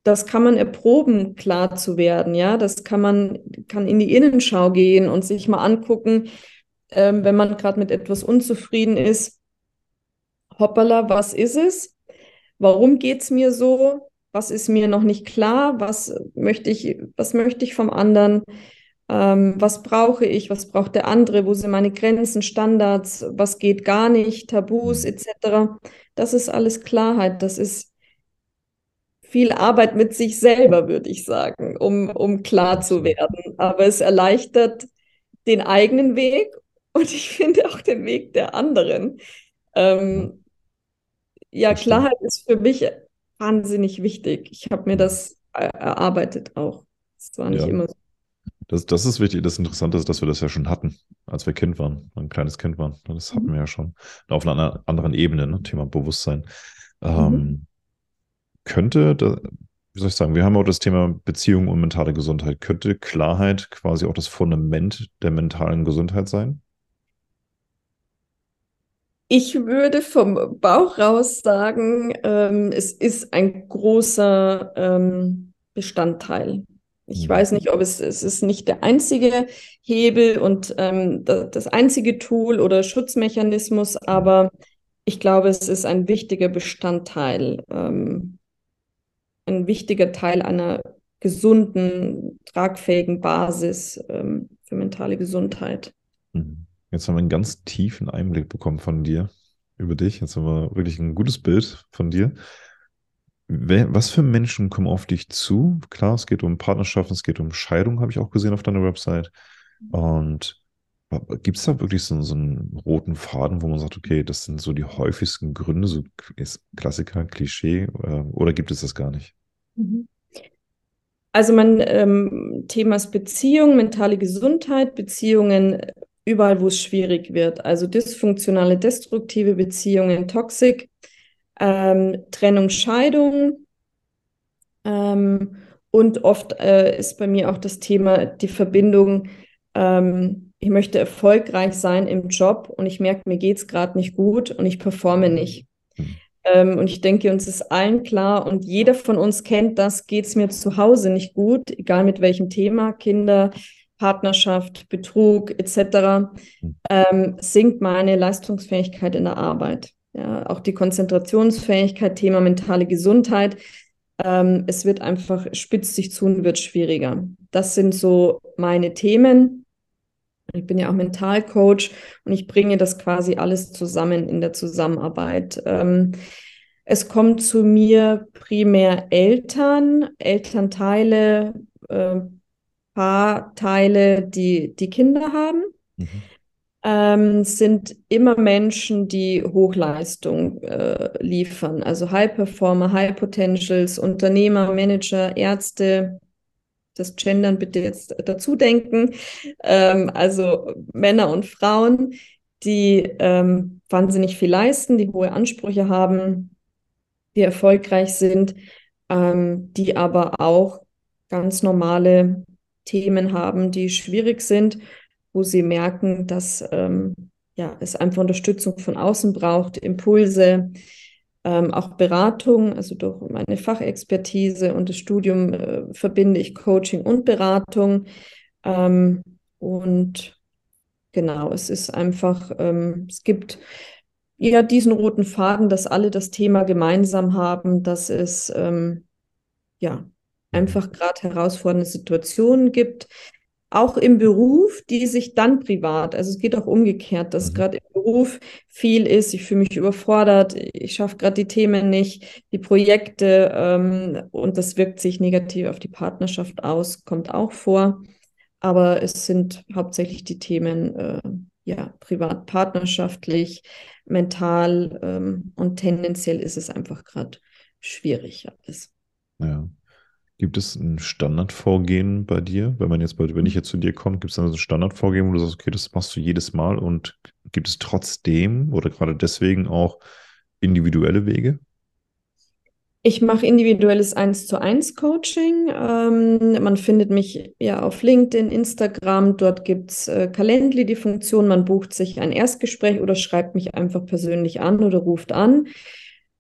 das kann man erproben, klar zu werden, ja. Das kann man, kann in die Innenschau gehen und sich mal angucken, ähm, wenn man gerade mit etwas unzufrieden ist. Hoppala, was ist es? Warum geht es mir so? Was ist mir noch nicht klar? Was möchte ich, was möchte ich vom anderen? Ähm, was brauche ich? Was braucht der andere? Wo sind meine Grenzen, Standards? Was geht gar nicht? Tabus etc. Das ist alles Klarheit. Das ist viel Arbeit mit sich selber, würde ich sagen, um, um klar zu werden. Aber es erleichtert den eigenen Weg und ich [LAUGHS] finde auch den Weg der anderen. Ähm, ja. Klarheit ist für mich wahnsinnig wichtig. Ich habe mir das erarbeitet auch. Das war nicht Ja. immer so. Das, das ist wichtig. Das Interessante ist, dass wir das ja schon hatten, als wir Kind waren, ein kleines Kind waren. Das hatten wir ja schon. Auf einer anderen Ebene, ne? Thema Bewusstsein. Ähm, mhm. Könnte, da, wie soll ich sagen, wir haben auch das Thema Beziehung und mentale Gesundheit. Könnte Klarheit quasi auch das Fundament der mentalen Gesundheit sein? Ich würde vom Bauch raus sagen, ähm, es ist ein großer ähm, Bestandteil. Ich mhm. weiß nicht, ob es, es ist nicht der einzige Hebel und ähm, das, das einzige Tool oder Schutzmechanismus, aber ich glaube, es ist ein wichtiger Bestandteil, ähm, ein wichtiger Teil einer gesunden, tragfähigen Basis ähm, für mentale Gesundheit. Mhm. Jetzt haben wir einen ganz tiefen Einblick bekommen von dir, über dich. Jetzt haben wir wirklich ein gutes Bild von dir. Was für Menschen kommen auf dich zu? Klar, es geht um Partnerschaften, es geht um Scheidung, habe ich auch gesehen auf deiner Website. Und gibt es da wirklich so, so, einen roten Faden, wo man sagt, okay, das sind so die häufigsten Gründe, so ist Klassiker, Klischee, äh, oder gibt es das gar nicht? Mhm. Also mein ähm, Thema ist Beziehung, mentale Gesundheit, Beziehungen überall, wo es schwierig wird. Also dysfunktionale, destruktive Beziehungen, Toxik ähm, Trennung, Scheidung. Ähm, und oft äh, ist bei mir auch das Thema die Verbindung, ähm, ich möchte erfolgreich sein im Job und ich merke, mir geht es gerade nicht gut und ich performe nicht. Ähm, und ich denke, uns ist allen klar und jeder von uns kennt das, geht es mir zu Hause nicht gut, egal mit welchem Thema, Kinder, Partnerschaft, Betrug etc., ähm, sinkt meine Leistungsfähigkeit in der Arbeit ja, auch die Konzentrationsfähigkeit, Thema mentale Gesundheit. Ähm, es wird einfach, spitzt sich zu und wird schwieriger. Das sind so meine Themen. Ich bin ja auch Mentalcoach und ich bringe das quasi alles zusammen in der Zusammenarbeit. Ähm, es kommt zu mir primär Eltern, Elternteile, äh, Paarteile, die, die Kinder haben. Mhm ähm, sind immer Menschen, die Hochleistung äh, liefern. Also High Performer, High Potentials, Unternehmer, Manager, Ärzte, das Gendern bitte jetzt dazu denken. Ähm, also Männer und Frauen, die ähm, wahnsinnig viel leisten, die hohe Ansprüche haben, die erfolgreich sind, ähm, die aber auch ganz normale Themen haben, die schwierig sind wo sie merken, dass ähm, ja, es einfach Unterstützung von außen braucht, Impulse, ähm, auch Beratung, also durch meine Fachexpertise und das Studium äh, verbinde ich Coaching und Beratung. Ähm, und genau, es ist einfach, ähm, es gibt ja diesen roten Faden, dass alle das Thema gemeinsam haben, dass es ähm, ja einfach gerade herausfordernde Situationen gibt, auch im Beruf, die sich dann privat, also es geht auch umgekehrt, dass mhm. gerade im Beruf viel ist, ich fühle mich überfordert, ich schaffe gerade die Themen nicht, die Projekte ähm, und das wirkt sich negativ auf die Partnerschaft aus, kommt auch vor. Aber es sind hauptsächlich die Themen, äh, ja, privat, partnerschaftlich, mental ähm, und tendenziell ist es einfach gerade schwierig alles. Ja. Gibt es ein Standardvorgehen bei dir? Wenn man jetzt, wenn ich jetzt zu dir komme, gibt es dann so ein Standardvorgehen, wo du sagst, okay, das machst du jedes Mal und gibt es trotzdem oder gerade deswegen auch individuelle Wege? Ich mache individuelles 1 zu 1 Coaching. Ähm, man findet mich ja auf LinkedIn, Instagram. Dort gibt es äh, Calendly, die Funktion. Man bucht sich ein Erstgespräch oder schreibt mich einfach persönlich an oder ruft an.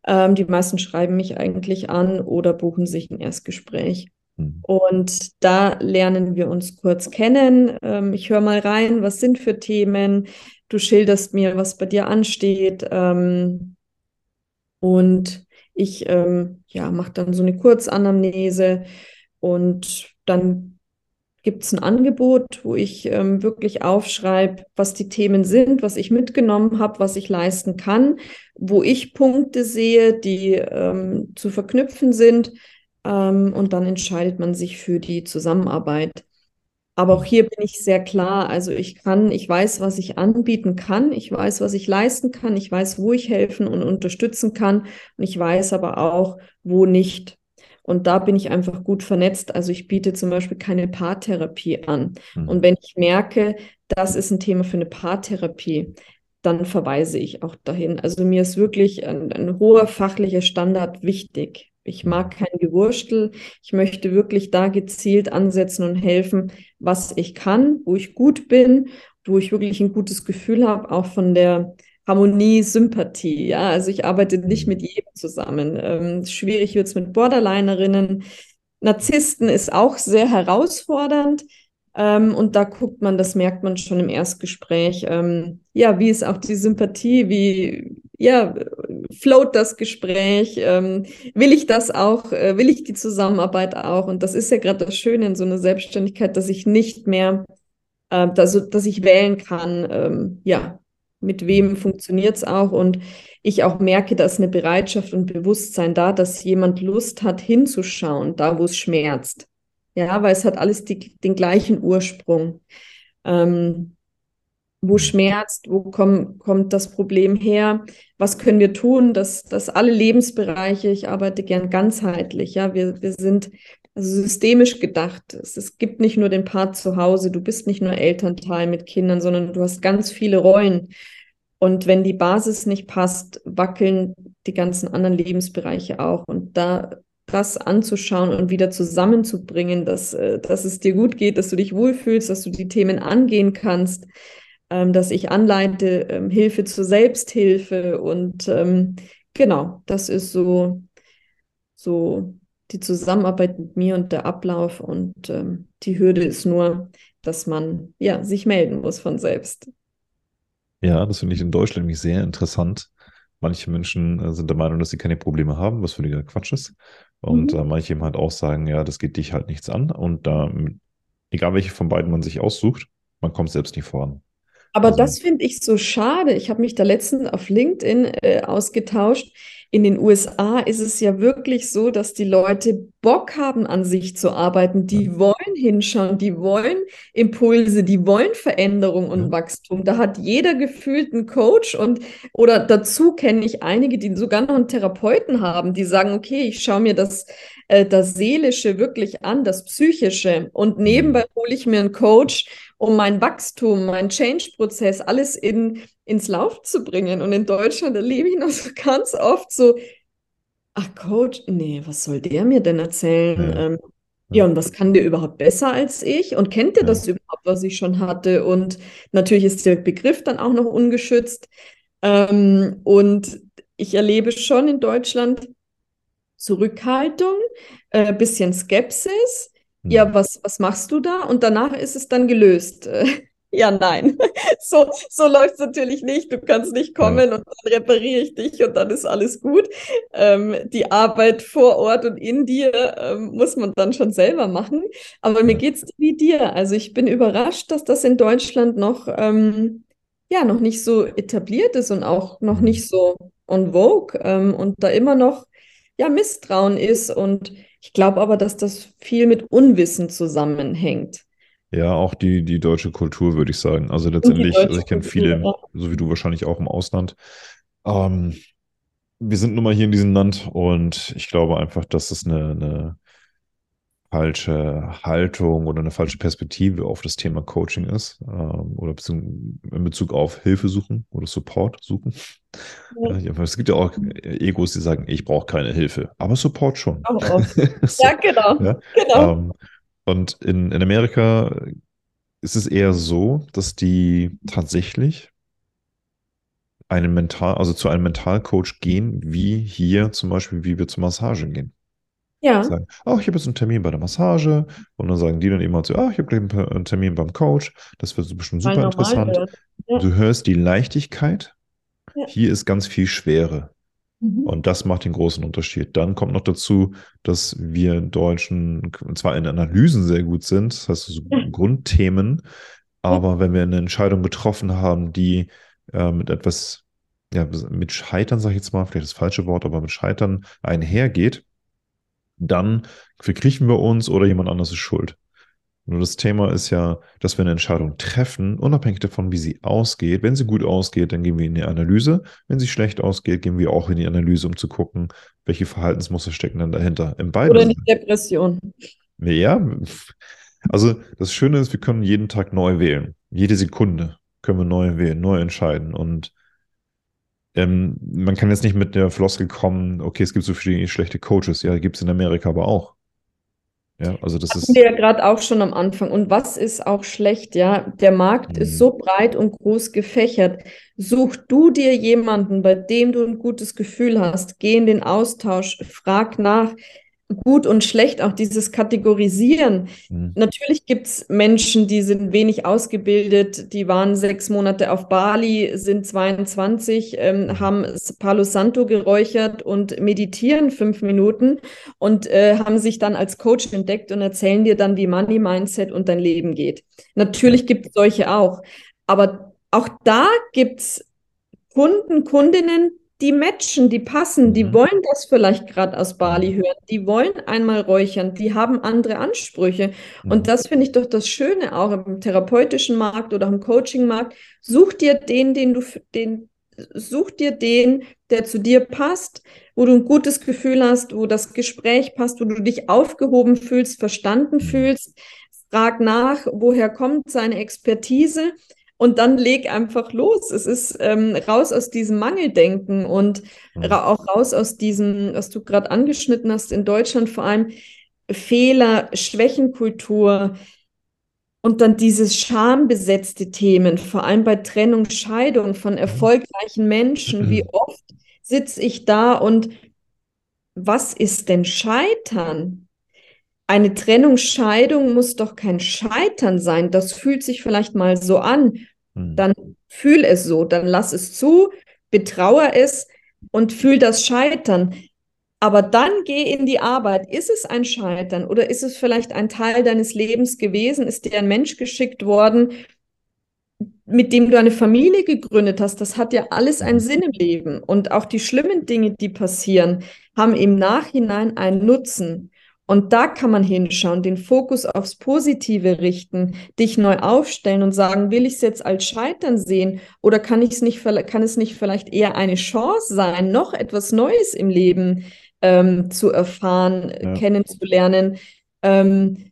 Ähm, die meisten schreiben mich eigentlich an oder buchen sich ein Erstgespräch. Mhm. Und da lernen wir uns kurz kennen. Ähm, ich höre mal rein, was sind für Themen. Du schilderst mir, was bei dir ansteht. Ähm, und ich ähm, ja, mache dann so eine Kurzanamnese und dann gibt es ein Angebot, wo ich ähm, wirklich aufschreibe, was die Themen sind, was ich mitgenommen habe, was ich leisten kann, wo ich Punkte sehe, die ähm, zu verknüpfen sind. Ähm, und dann entscheidet man sich für die Zusammenarbeit. Aber auch hier bin ich sehr klar. Also ich kann, ich weiß, was ich anbieten kann. Ich weiß, was ich leisten kann. Ich weiß, wo ich helfen und unterstützen kann. Und ich weiß aber auch, wo nicht. Und da bin ich einfach gut vernetzt. Also ich biete zum Beispiel keine Paartherapie an. Mhm. Und wenn ich merke, das ist ein Thema für eine Paartherapie, dann verweise ich auch dahin. Also mir ist wirklich ein, ein hoher fachlicher Standard wichtig. Ich mag kein Gewurstel. Ich möchte wirklich da gezielt ansetzen und helfen, was ich kann, wo ich gut bin, wo ich wirklich ein gutes Gefühl habe, auch von der Harmonie, Sympathie. Ja, also ich arbeite nicht mit jedem zusammen. Ähm, schwierig wird es mit Borderlinerinnen. Narzissten ist auch sehr herausfordernd. Ähm, und da guckt man, das merkt man schon im Erstgespräch. Ähm, ja, wie ist auch die Sympathie? Wie, ja, float das Gespräch? Ähm, will ich das auch? Äh, will ich die Zusammenarbeit auch? Und das ist ja gerade das Schöne in so einer Selbstständigkeit, dass ich nicht mehr, äh, dass, dass ich wählen kann, ähm, ja, mit wem funktioniert es auch und ich auch merke, da ist eine Bereitschaft und Bewusstsein da, dass jemand Lust hat, hinzuschauen, da wo es schmerzt. Ja, weil es hat alles die, den gleichen Ursprung. Ähm, wo schmerzt, wo komm, kommt das Problem her, was können wir tun, dass, dass alle Lebensbereiche, ich arbeite gern ganzheitlich, ja, wir, wir sind also systemisch gedacht. Es, es gibt nicht nur den Part zu Hause, du bist nicht nur Elternteil mit Kindern, sondern du hast ganz viele Rollen. Und wenn die Basis nicht passt, wackeln die ganzen anderen Lebensbereiche auch. Und da das anzuschauen und wieder zusammenzubringen, dass, äh, dass es dir gut geht, dass du dich wohlfühlst, dass du die Themen angehen kannst, ähm, dass ich anleite, ähm, Hilfe zur Selbsthilfe und ähm, genau, das ist so, so die Zusammenarbeit mit mir und der Ablauf und ähm, die Hürde ist nur, dass man ja sich melden muss von selbst. Ja, das finde ich in Deutschland nämlich sehr interessant. Manche Menschen äh, sind der Meinung, dass sie keine Probleme haben, was völliger Quatsch ist. Und mhm. äh, manche eben halt auch sagen, ja, das geht dich halt nichts an. Und da, egal welche von beiden man sich aussucht, man kommt selbst nicht voran. Aber also, das finde ich so schade. Ich habe mich da letztens auf LinkedIn äh, ausgetauscht. In den USA ist es ja wirklich so, dass die Leute Bock haben, an sich zu arbeiten. Die ja. wollen hinschauen, die wollen Impulse, die wollen Veränderung und ja. Wachstum. Da hat jeder gefühlt einen Coach und oder dazu kenne ich einige, die sogar noch einen Therapeuten haben, die sagen, okay, ich schaue mir das, äh, das Seelische wirklich an, das Psychische und nebenbei mhm. hole ich mir einen Coach um mein Wachstum, mein Change-Prozess, alles in, ins Lauf zu bringen. Und in Deutschland erlebe ich noch so ganz oft so, ach Coach, nee, was soll der mir denn erzählen? Ja. Ähm, ja, und was kann der überhaupt besser als ich? Und kennt der ja. das überhaupt, was ich schon hatte? Und natürlich ist der Begriff dann auch noch ungeschützt. Ähm, und ich erlebe schon in Deutschland Zurückhaltung, äh, bisschen Skepsis. Ja, hm. was, was machst du da? Und danach ist es dann gelöst. [LAUGHS] Ja, nein. [LAUGHS] So, so läuft es natürlich nicht. Du kannst nicht kommen ja. und dann repariere ich dich und dann ist alles gut. Ähm, die Arbeit vor Ort und in dir ähm, muss man dann schon selber machen. Aber ja. mir geht es wie dir. Also ich bin überrascht, dass das in Deutschland noch, ähm, ja, noch nicht so etabliert ist und auch noch hm. nicht so on vogue ähm, und da immer noch ja, Misstrauen ist und ich glaube aber, dass das viel mit Unwissen zusammenhängt. Ja, auch die, die deutsche Kultur, würde ich sagen. Also letztendlich, also ich kenne viele, so wie du wahrscheinlich auch im Ausland. Ähm, wir sind nun mal hier in diesem Land und ich glaube einfach, dass es eine, eine falsche Haltung oder eine falsche Perspektive auf das Thema Coaching ist ähm, oder in Bezug auf Hilfe suchen oder Support suchen. Ja. Es gibt ja auch Egos, die sagen, ich brauche keine Hilfe, aber Support schon. [LAUGHS] Auch so. Ja, genau. Ja? genau. Ähm, und in, in Amerika ist es eher so, dass die tatsächlich einen Mental, also zu einem Mentalcoach gehen, wie hier zum Beispiel, wie wir zur Massage gehen. Ja. Sagen, oh, ich habe jetzt einen Termin bei der Massage. Und dann sagen die dann immer so, oh, ich habe gleich einen Termin beim Coach. Das wird bestimmt super interessant. Ja. Du hörst die Leichtigkeit. Ja. Hier ist ganz viel Schwere. Mhm. Und das macht den großen Unterschied. Dann kommt noch dazu, dass wir Deutschen zwar in Analysen sehr gut sind, das heißt so ja. Grundthemen, aber wenn wir eine Entscheidung getroffen haben, die äh, mit etwas, ja, mit Scheitern, sage ich jetzt mal, vielleicht das falsche Wort, aber mit Scheitern einhergeht, dann verkriechen wir uns oder jemand anderes ist schuld. Nur das Thema ist ja, dass wir eine Entscheidung treffen, unabhängig davon, wie sie ausgeht. Wenn sie gut ausgeht, dann gehen wir in die Analyse. Wenn sie schlecht ausgeht, gehen wir auch in die Analyse, um zu gucken, welche Verhaltensmuster stecken dann dahinter. In beiden Oder in die Depression. Ja, also das Schöne ist, wir können jeden Tag neu wählen. Jede Sekunde können wir neu wählen, neu entscheiden. Und ähm, man kann jetzt nicht mit der Floskel kommen, okay, es gibt so viele schlechte Coaches. Ja, gibt es in Amerika aber auch. Ja, also das ist. wir ja gerade auch schon am Anfang. Und was ist auch schlecht? Ja, der Markt mhm. ist so breit und groß gefächert. Such du dir jemanden, bei dem du ein gutes Gefühl hast. Geh in den Austausch, frag nach gut und schlecht, auch dieses Kategorisieren. Mhm. Natürlich gibt es Menschen, die sind wenig ausgebildet, die waren sechs Monate auf Bali, sind 22, ähm, mhm. haben Palo Santo geräuchert und meditieren fünf Minuten und äh, haben sich dann als Coach entdeckt und erzählen dir dann, wie Money Mindset und dein Leben geht. Natürlich gibt es solche auch, aber auch da gibt es Kunden, Kundinnen, die matchen, die passen, die mhm. wollen das vielleicht gerade aus Bali hören, die wollen einmal räuchern, die haben andere Ansprüche. Mhm. Und das finde ich doch das Schöne auch im therapeutischen Markt oder im Coaching-Markt. Such dir den, den du, den, such dir den, der zu dir passt, wo du ein gutes Gefühl hast, wo das Gespräch passt, wo du dich aufgehoben fühlst, verstanden mhm. fühlst. Frag nach, woher kommt seine Expertise und dann leg einfach los. Es ist ähm, raus aus diesem Mangeldenken und mhm. ra auch raus aus diesem, was du gerade angeschnitten hast, in Deutschland vor allem Fehler, Schwächenkultur und dann dieses schambesetzte Themen, vor allem bei Trennung, Scheidung von mhm. erfolgreichen Menschen. Wie oft sitze ich da und was ist denn Scheitern? Eine Trennungsscheidung muss doch kein Scheitern sein. Das fühlt sich vielleicht mal so an. Hm. Dann fühl es so, dann lass es zu, betrauere es und fühl das Scheitern. Aber dann geh in die Arbeit. Ist es ein Scheitern oder ist es vielleicht ein Teil deines Lebens gewesen? Ist dir ein Mensch geschickt worden, mit dem du eine Familie gegründet hast? Das hat ja alles einen Sinn im Leben. Und auch die schlimmen Dinge, die passieren, haben im Nachhinein einen Nutzen. Und da kann man hinschauen, den Fokus aufs Positive richten, dich neu aufstellen und sagen, will ich es jetzt als Scheitern sehen oder kann, ich's nicht, kann es nicht vielleicht eher eine Chance sein, noch etwas Neues im Leben ähm, zu erfahren, ja. kennenzulernen. Ähm,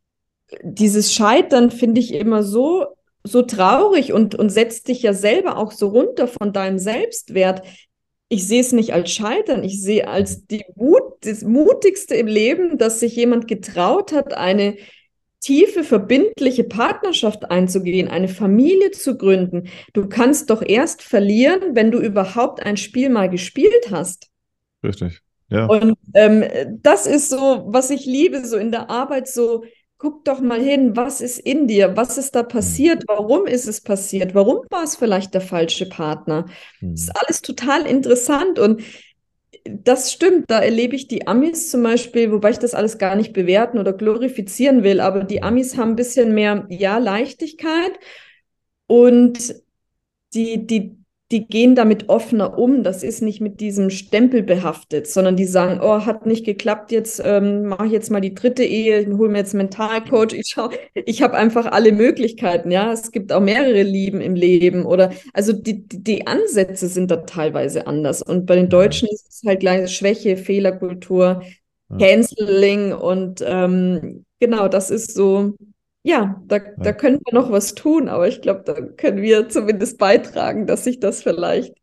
dieses Scheitern finde ich immer so, so traurig und, und setzt dich ja selber auch so runter von deinem Selbstwert ich sehe es nicht als Scheitern, ich sehe als die Mut, das Mutigste im Leben, dass sich jemand getraut hat, eine tiefe, verbindliche Partnerschaft einzugehen, eine Familie zu gründen. Du kannst doch erst verlieren, wenn du überhaupt ein Spiel mal gespielt hast. Richtig. Ja. Und ähm, das ist so, was ich liebe, so in der Arbeit, so guck doch mal hin, was ist in dir, was ist da mhm. passiert, warum ist es passiert, warum war es vielleicht der falsche Partner. Das ist alles total interessant und das stimmt, da erlebe ich die Amis zum Beispiel, wobei ich das alles gar nicht bewerten oder glorifizieren will, aber die Amis haben ein bisschen mehr, ja, Leichtigkeit und die, die, die gehen damit offener um. Das ist nicht mit diesem Stempel behaftet, sondern die sagen, oh, hat nicht geklappt, jetzt ähm, mache ich jetzt mal die dritte Ehe, ich hole mir jetzt einen Mentalcoach, ich schau, ich habe einfach alle Möglichkeiten, ja. Es gibt auch mehrere Lieben im Leben oder also die, die, die Ansätze sind da teilweise anders. Und bei den Deutschen ist es halt gleich Schwäche, Fehlerkultur, Canceling und ähm, genau, das ist so ja, da, ja. da können wir noch was tun, aber ich glaube, da können wir zumindest beitragen, dass sich das vielleicht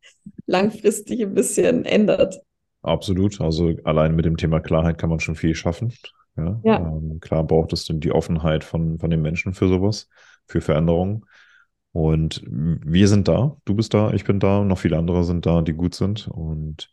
langfristig ein bisschen ändert. Absolut. Also allein mit dem Thema Klarheit kann man schon viel schaffen. Ja, ja. Ähm, klar braucht es die Offenheit von, von den Menschen für sowas, für Veränderungen. Und wir sind da, du bist da, ich bin da, noch viele andere sind da, die gut sind. Und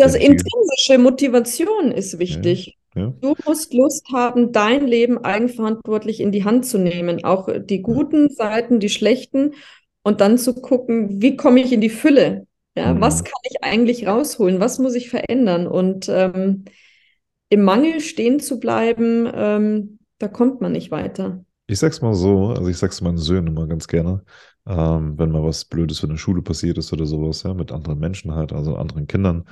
das intrinsische Motivation ist wichtig. Ja. Du musst Lust haben, dein Leben eigenverantwortlich in die Hand zu nehmen, auch die guten Seiten, die schlechten, und dann zu gucken, wie komme ich in die Fülle? Ja, mhm. was kann ich eigentlich rausholen? Was muss ich verändern? Und ähm, im Mangel stehen zu bleiben, ähm, da kommt man nicht weiter. Ich sag's mal so, also ich sag's meinen Söhnen immer ganz gerne, ähm, wenn mal was Blödes in der Schule passiert ist oder sowas, ja, mit anderen Menschen halt, also anderen Kindern,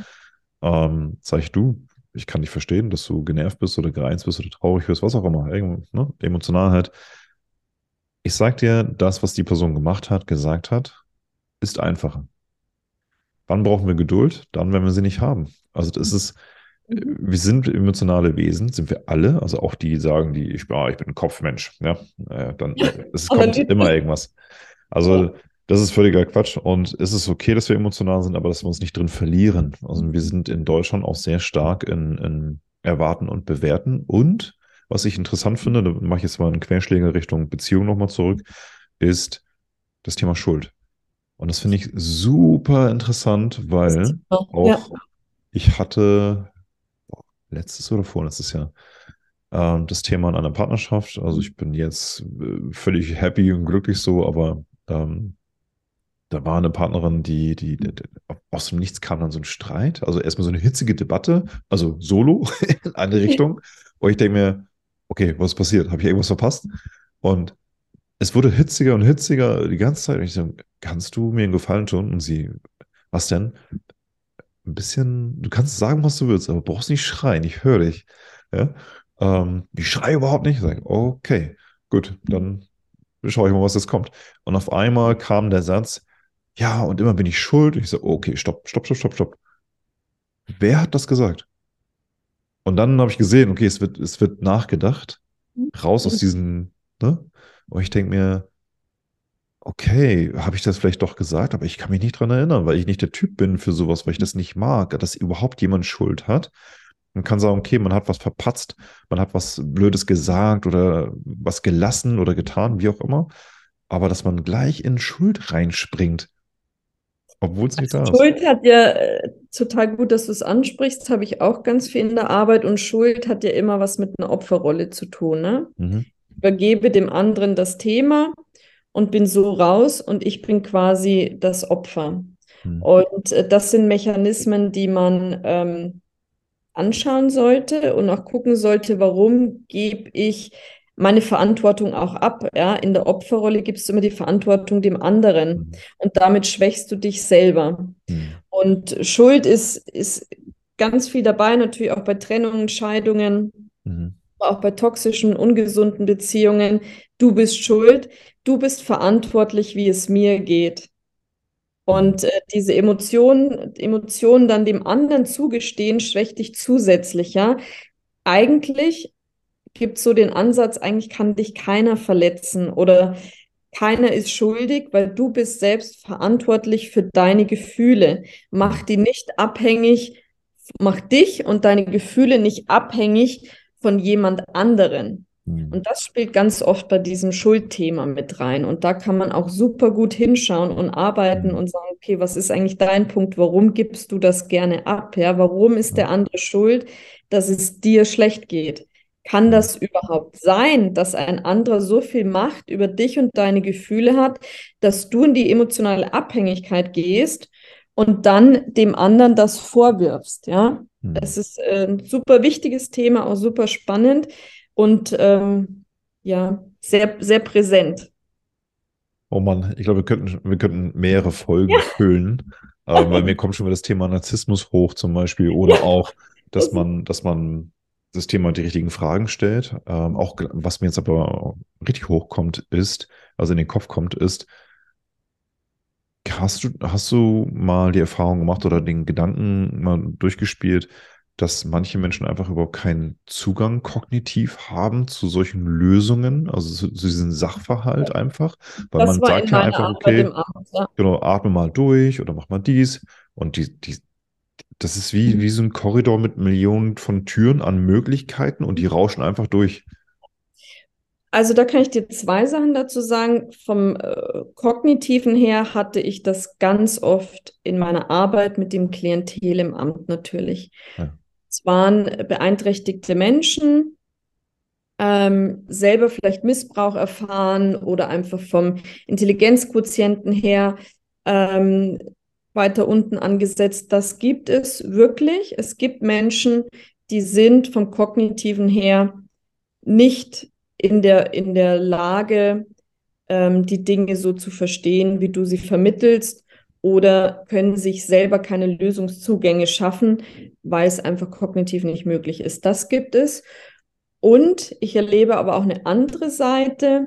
ähm, sag du, ich kann nicht verstehen, dass du genervt bist oder gereizt bist oder traurig bist, was auch immer, ne? emotional halt. Ich sag dir, das, was die Person gemacht hat, gesagt hat, ist einfacher. Wann brauchen wir Geduld? Dann, wenn wir sie nicht haben. Also das ist, wir sind emotionale Wesen, sind wir alle, also auch die sagen, die, ich, ah, ich bin ein Kopfmensch, ja, äh, dann, es kommt immer irgendwas. Also Das ist völliger Quatsch und es ist okay, dass wir emotional sind, aber dass wir uns nicht drin verlieren. Also wir sind in Deutschland auch sehr stark in, in Erwarten und Bewerten und was ich interessant finde, da mache ich jetzt mal einen Querschläger Richtung Beziehung nochmal zurück, ist das Thema Schuld. Und das finde ich super interessant, weil auch ja. ich hatte letztes oder vorletztes Jahr äh, das Thema in einer Partnerschaft. Also ich bin jetzt äh, völlig happy und glücklich so, aber ähm, da war eine Partnerin, die, die, die, aus dem Nichts kam dann so ein Streit. Also erstmal so eine hitzige Debatte, also solo [LAUGHS] in eine Richtung. Und ich denke mir, okay, was ist passiert? Habe ich irgendwas verpasst? Und es wurde hitziger und hitziger die ganze Zeit. Und ich so, kannst du mir einen Gefallen tun? Und sie, was denn? Ein bisschen, du kannst sagen, was du willst, aber brauchst nicht schreien, ich höre dich. Ja? Ähm, ich schreie überhaupt nicht. Ich sage, okay, gut, dann schaue ich mal, was jetzt kommt. Und auf einmal kam der Satz, ja, und immer bin ich schuld. Ich so, okay, stopp, stopp, stopp, stopp, stopp. Wer hat das gesagt? Und dann habe ich gesehen, okay, es wird, es wird nachgedacht, raus aus diesen, ne? Und ich denke mir, okay, habe ich das vielleicht doch gesagt, aber ich kann mich nicht dran erinnern, weil ich nicht der Typ bin für sowas, weil ich das nicht mag, dass überhaupt jemand Schuld hat. Man kann sagen, okay, man hat was verpatzt, man hat was Blödes gesagt oder was gelassen oder getan, wie auch immer. Aber dass man gleich in Schuld reinspringt, obwohl es nicht also da Schuld ist. Schuld hat ja äh, total gut, dass du es ansprichst, habe ich auch ganz viel in der Arbeit und Schuld hat ja immer was mit einer Opferrolle zu tun. Ne? Mhm. Ich übergebe dem anderen das Thema und bin so raus und ich bin quasi das Opfer. Mhm. Und äh, das sind Mechanismen, die man ähm, anschauen sollte und auch gucken sollte, warum gebe ich meine Verantwortung auch ab. Ja? In der Opferrolle gibst du immer die Verantwortung dem anderen mhm. und damit schwächst du dich selber. Mhm. Und Schuld ist, ist ganz viel dabei, natürlich auch bei Trennungen, Scheidungen, mhm. auch bei toxischen, ungesunden Beziehungen. Du bist schuld, du bist verantwortlich, wie es mir geht. Und äh, diese Emotionen, Emotionen dann dem anderen zugestehen, schwächt dich zusätzlich, ja. Eigentlich gibt so den Ansatz, eigentlich kann dich keiner verletzen oder keiner ist schuldig, weil du bist selbst verantwortlich für deine Gefühle. Mach die nicht abhängig, mach dich und deine Gefühle nicht abhängig von jemand anderen. Mhm. Und das spielt ganz oft bei diesem Schuldthema mit rein. Und da kann man auch super gut hinschauen und arbeiten mhm. und sagen, okay, was ist eigentlich dein Punkt? Warum gibst du das gerne ab? Ja, warum ist der andere schuld, dass es dir schlecht geht? Kann das überhaupt sein, dass ein anderer so viel Macht über dich und deine Gefühle hat, dass du in die emotionale Abhängigkeit gehst und dann dem anderen das vorwirfst? Ja, hm. das ist ein super wichtiges Thema, auch super spannend und ähm, ja, sehr, sehr präsent. Oh Mann, ich glaube, wir könnten, wir könnten mehrere Folgen ja. füllen, äh, weil [LAUGHS] mir kommt schon mal das Thema Narzissmus hoch zum Beispiel oder auch, [LAUGHS] dass man, dass man das Thema die richtigen Fragen stellt. Ähm, auch was mir jetzt aber richtig hochkommt, ist, also in den Kopf kommt, ist, hast du, hast du mal die Erfahrung gemacht oder den Gedanken mal durchgespielt, dass manche Menschen einfach überhaupt keinen Zugang kognitiv haben zu solchen Lösungen, also zu, zu diesem Sachverhalt einfach, weil das man sagt ja einfach, okay, Abend, ja. genau, atme mal durch oder mach mal dies und die, die, das ist wie, wie so ein Korridor mit Millionen von Türen an Möglichkeiten und die rauschen einfach durch. Also da kann ich dir zwei Sachen dazu sagen. Vom äh, kognitiven her hatte ich das ganz oft in meiner Arbeit mit dem Klientel im Amt natürlich. Ja. Es waren beeinträchtigte Menschen, ähm, selber vielleicht Missbrauch erfahren oder einfach vom Intelligenzquotienten her ähm, weiter unten angesetzt. Das gibt es wirklich. Es gibt Menschen, die sind vom kognitiven her nicht in der, in der Lage, ähm, die Dinge so zu verstehen, wie du sie vermittelst oder können sich selber keine Lösungszugänge schaffen, weil es einfach kognitiv nicht möglich ist. Das gibt es. Und ich erlebe aber auch eine andere Seite,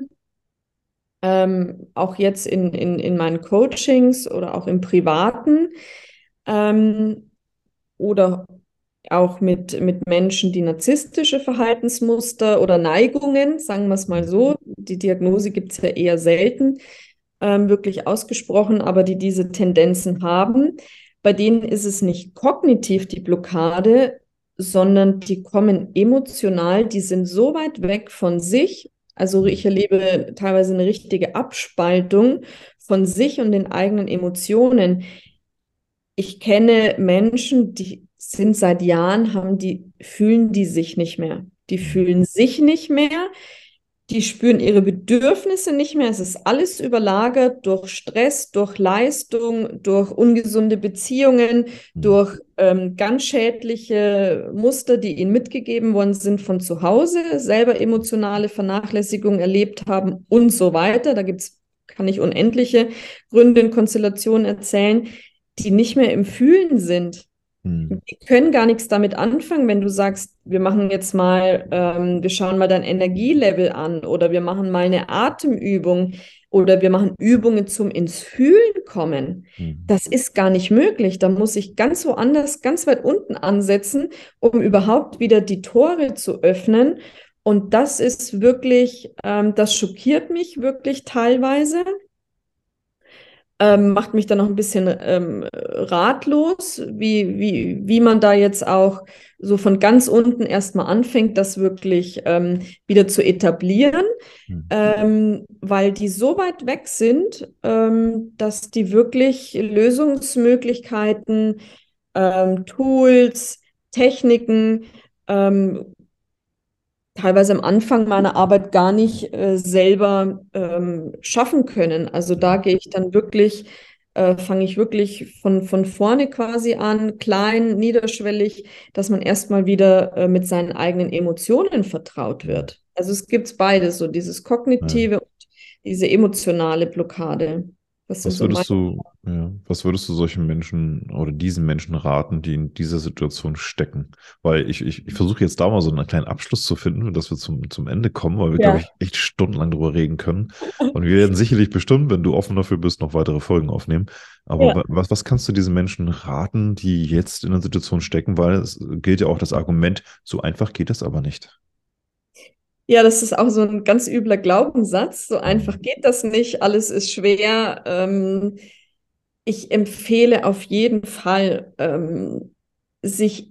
ähm, auch jetzt in, in, in meinen Coachings oder auch im Privaten ähm, oder auch mit, mit Menschen, die narzisstische Verhaltensmuster oder Neigungen, sagen wir es mal so, die Diagnose gibt es ja eher selten, ähm, wirklich ausgesprochen, aber die diese Tendenzen haben. Bei denen ist es nicht kognitiv die Blockade, sondern die kommen emotional, die sind so weit weg von sich. Also ich erlebe teilweise eine richtige Abspaltung von sich und den eigenen Emotionen. Ich kenne Menschen, die sind seit Jahren, haben die, fühlen die sich nicht mehr. Die fühlen sich nicht mehr die spüren ihre Bedürfnisse nicht mehr. Es ist alles überlagert durch Stress, durch Leistung, durch ungesunde Beziehungen, mhm. durch ähm, ganz schädliche Muster, die ihnen mitgegeben worden sind von zu Hause, selber emotionale Vernachlässigung erlebt haben und so weiter. Da gibt's kann ich unendliche Gründe und Konstellationen erzählen, die nicht mehr im Fühlen sind. Hm. Die können gar nichts damit anfangen, wenn du sagst, wir machen jetzt mal, ähm, wir schauen mal dein Energielevel an oder wir machen mal eine Atemübung oder wir machen Übungen zum ins Fühlen kommen. Hm. Das ist gar nicht möglich. Da muss ich ganz woanders, ganz weit unten ansetzen, um überhaupt wieder die Tore zu öffnen. Und das ist wirklich, ähm, das schockiert mich wirklich teilweise ähm, macht mich dann noch ein bisschen ähm, ratlos, wie, wie, wie man da jetzt auch so von ganz unten erstmal anfängt, das wirklich ähm, wieder zu etablieren, mhm. Weil die so weit weg sind, ähm, dass die wirklich Lösungsmöglichkeiten, ähm, Tools, Techniken, teilweise am Anfang meiner Arbeit gar nicht äh, selber ähm, schaffen können. Also da gehe ich dann wirklich, äh, fange ich wirklich von, von vorne quasi an, klein, niederschwellig, dass man erstmal wieder äh, mit seinen eigenen Emotionen vertraut wird. Also es gibt beides, so dieses kognitive ja. und diese emotionale Blockade. Was, was würdest so du, ja, was würdest du solchen Menschen oder diesen Menschen raten, die in dieser Situation stecken? Weil ich, ich, ich versuche jetzt da mal so einen kleinen Abschluss zu finden, dass wir zum, zum Ende kommen, weil wir, ja. glaube ich, echt stundenlang drüber reden können. Und wir werden sicherlich bestimmt, wenn du offen dafür bist, noch weitere Folgen aufnehmen. Aber ja. was, was kannst du diesen Menschen raten, die jetzt in der Situation stecken? Weil es gilt ja auch das Argument, so einfach geht das aber nicht. Ja, das ist auch so ein ganz übler Glaubenssatz. So einfach geht das nicht, alles ist schwer. Ähm, ich empfehle auf jeden Fall, ähm, sich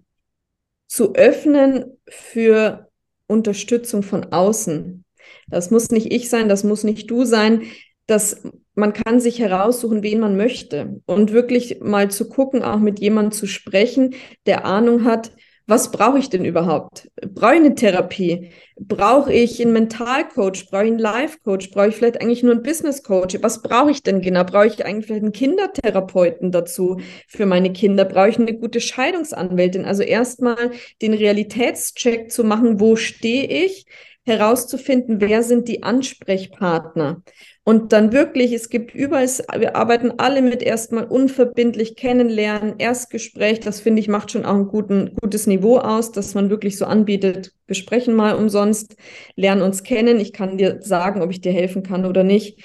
zu öffnen für Unterstützung von außen. Das muss nicht ich sein, das muss nicht du sein. Das, man kann sich heraussuchen, wen man möchte und wirklich mal zu gucken, auch mit jemandem zu sprechen, der Ahnung hat, was brauche ich denn überhaupt? Brauche ich eine Therapie? Brauche ich einen Mentalcoach? Brauche ich einen Life-Coach? Brauche ich vielleicht eigentlich nur einen Business-Coach? Was brauche ich denn genau? Brauche ich eigentlich vielleicht einen Kindertherapeuten dazu für meine Kinder? Brauche ich eine gute Scheidungsanwältin? Also erstmal den Realitätscheck zu machen, wo stehe ich? herauszufinden, wer sind die Ansprechpartner. Und dann wirklich, es gibt überall, wir arbeiten alle mit erstmal unverbindlich kennenlernen, Erstgespräch, das finde ich macht schon auch ein guten, gutes Niveau aus, dass man wirklich so anbietet, wir sprechen mal umsonst, lernen uns kennen, ich kann dir sagen, ob ich dir helfen kann oder nicht.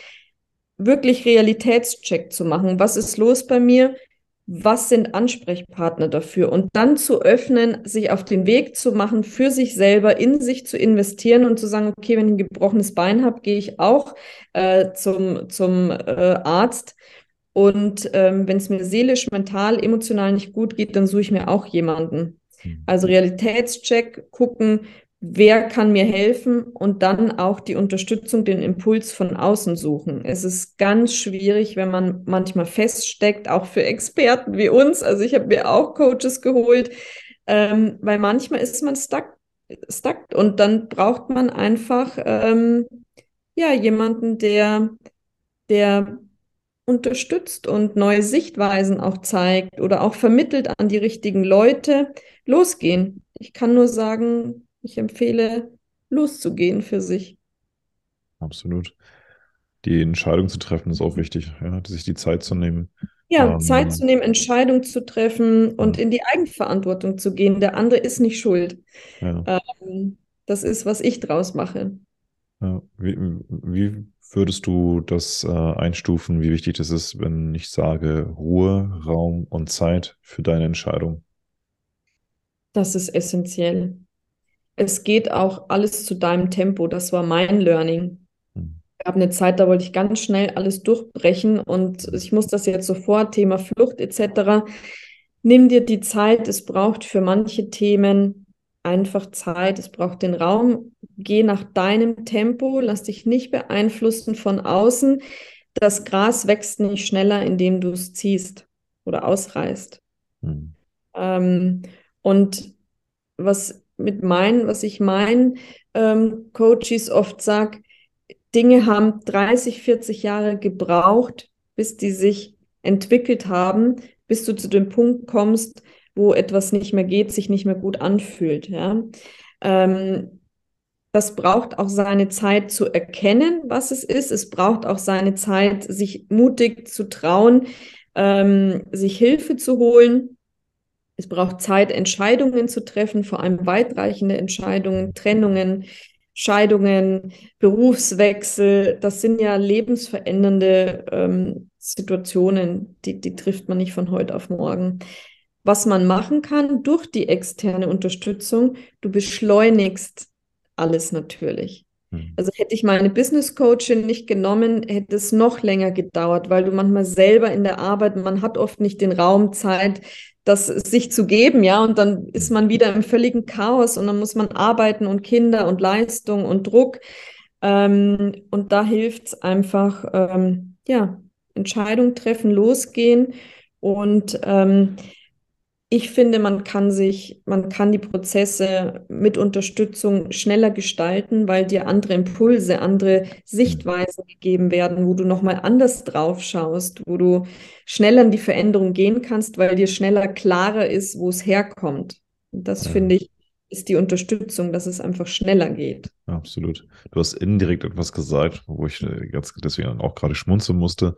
Wirklich Realitätscheck zu machen. Was ist los bei mir? Was sind Ansprechpartner dafür und dann zu öffnen, sich auf den Weg zu machen, für sich selber in sich zu investieren und zu sagen, okay, wenn ich ein gebrochenes Bein habe, gehe ich auch äh, zum, zum äh, Arzt. Und ähm, wenn es mir seelisch, mental, emotional nicht gut geht, dann suche ich mir auch jemanden. Hm. Also Realitätscheck, gucken, wer kann mir helfen und dann auch die Unterstützung, den Impuls von außen suchen. Es ist ganz schwierig, wenn man manchmal feststeckt, auch für Experten wie uns. Also ich habe mir auch Coaches geholt, ähm, weil manchmal ist man stuck, stuck und dann braucht man einfach ähm, ja jemanden, der der unterstützt und neue Sichtweisen auch zeigt oder auch vermittelt an die richtigen Leute. Losgehen. Ich kann nur sagen, ich empfehle, loszugehen für sich. Absolut. Die Entscheidung zu treffen ist auch wichtig, ja, sich die Zeit zu nehmen. Ja, ähm, Zeit zu nehmen, Entscheidungen zu treffen und ja. in die Eigenverantwortung zu gehen. Der andere ist nicht schuld. Ja. Ähm, das ist, was ich draus mache. Wie, wie, würdest du das äh, einstufen, wie wichtig das ist, wenn ich sage Ruhe, Raum und Zeit für deine Entscheidung? Das ist essentiell es geht auch alles zu deinem Tempo. Das war mein Learning. Hm. gab eine Zeit, da wollte ich ganz schnell alles durchbrechen und ich muss das jetzt sofort, Thema Flucht etc. Nimm dir die Zeit, es braucht für manche Themen einfach Zeit, es braucht den Raum, geh nach deinem Tempo, lass dich nicht beeinflussen von außen. Das Gras wächst nicht schneller, indem du es ziehst oder ausreißt. Mhm. Ähm, und was mit meinen, was ich meinen ähm, Coaches oft sage, Dinge haben 30, 40 Jahre gebraucht, bis die sich entwickelt haben, bis du zu dem Punkt kommst, wo etwas nicht mehr geht, sich nicht mehr gut anfühlt. Ja? Ähm, das braucht auch seine Zeit zu erkennen, was es ist. Es braucht auch seine Zeit, sich mutig zu trauen, ähm, sich Hilfe zu holen. Es braucht Zeit, Entscheidungen zu treffen, vor allem weitreichende Entscheidungen, Trennungen, Scheidungen, Berufswechsel. Das sind ja lebensverändernde ähm, Situationen, die, die trifft man nicht von heute auf morgen. Was man machen kann durch die externe Unterstützung, du beschleunigst alles natürlich. Hm. Also hätte ich meine Business Coachin nicht genommen, hätte es noch länger gedauert, weil du manchmal selber in der Arbeit, man hat oft nicht den Raum, Zeit, das sich zu geben, ja, und dann ist man wieder im völligen Chaos und dann muss man arbeiten und Kinder und Leistung und Druck. Ähm, und da hilft es einfach, ähm, ja, Entscheidung treffen, losgehen und ähm, ich finde, man kann sich, man kann die Prozesse mit Unterstützung schneller gestalten, weil dir andere Impulse, andere Sichtweisen gegeben werden, wo du nochmal anders drauf schaust, wo du schneller in die Veränderung gehen kannst, weil dir schneller klarer ist, wo es herkommt. Und das ja. finde ich, ist die Unterstützung, dass es einfach schneller geht. Absolut. Du hast indirekt etwas gesagt, wo ich äh, ganz deswegen auch gerade schmunzeln musste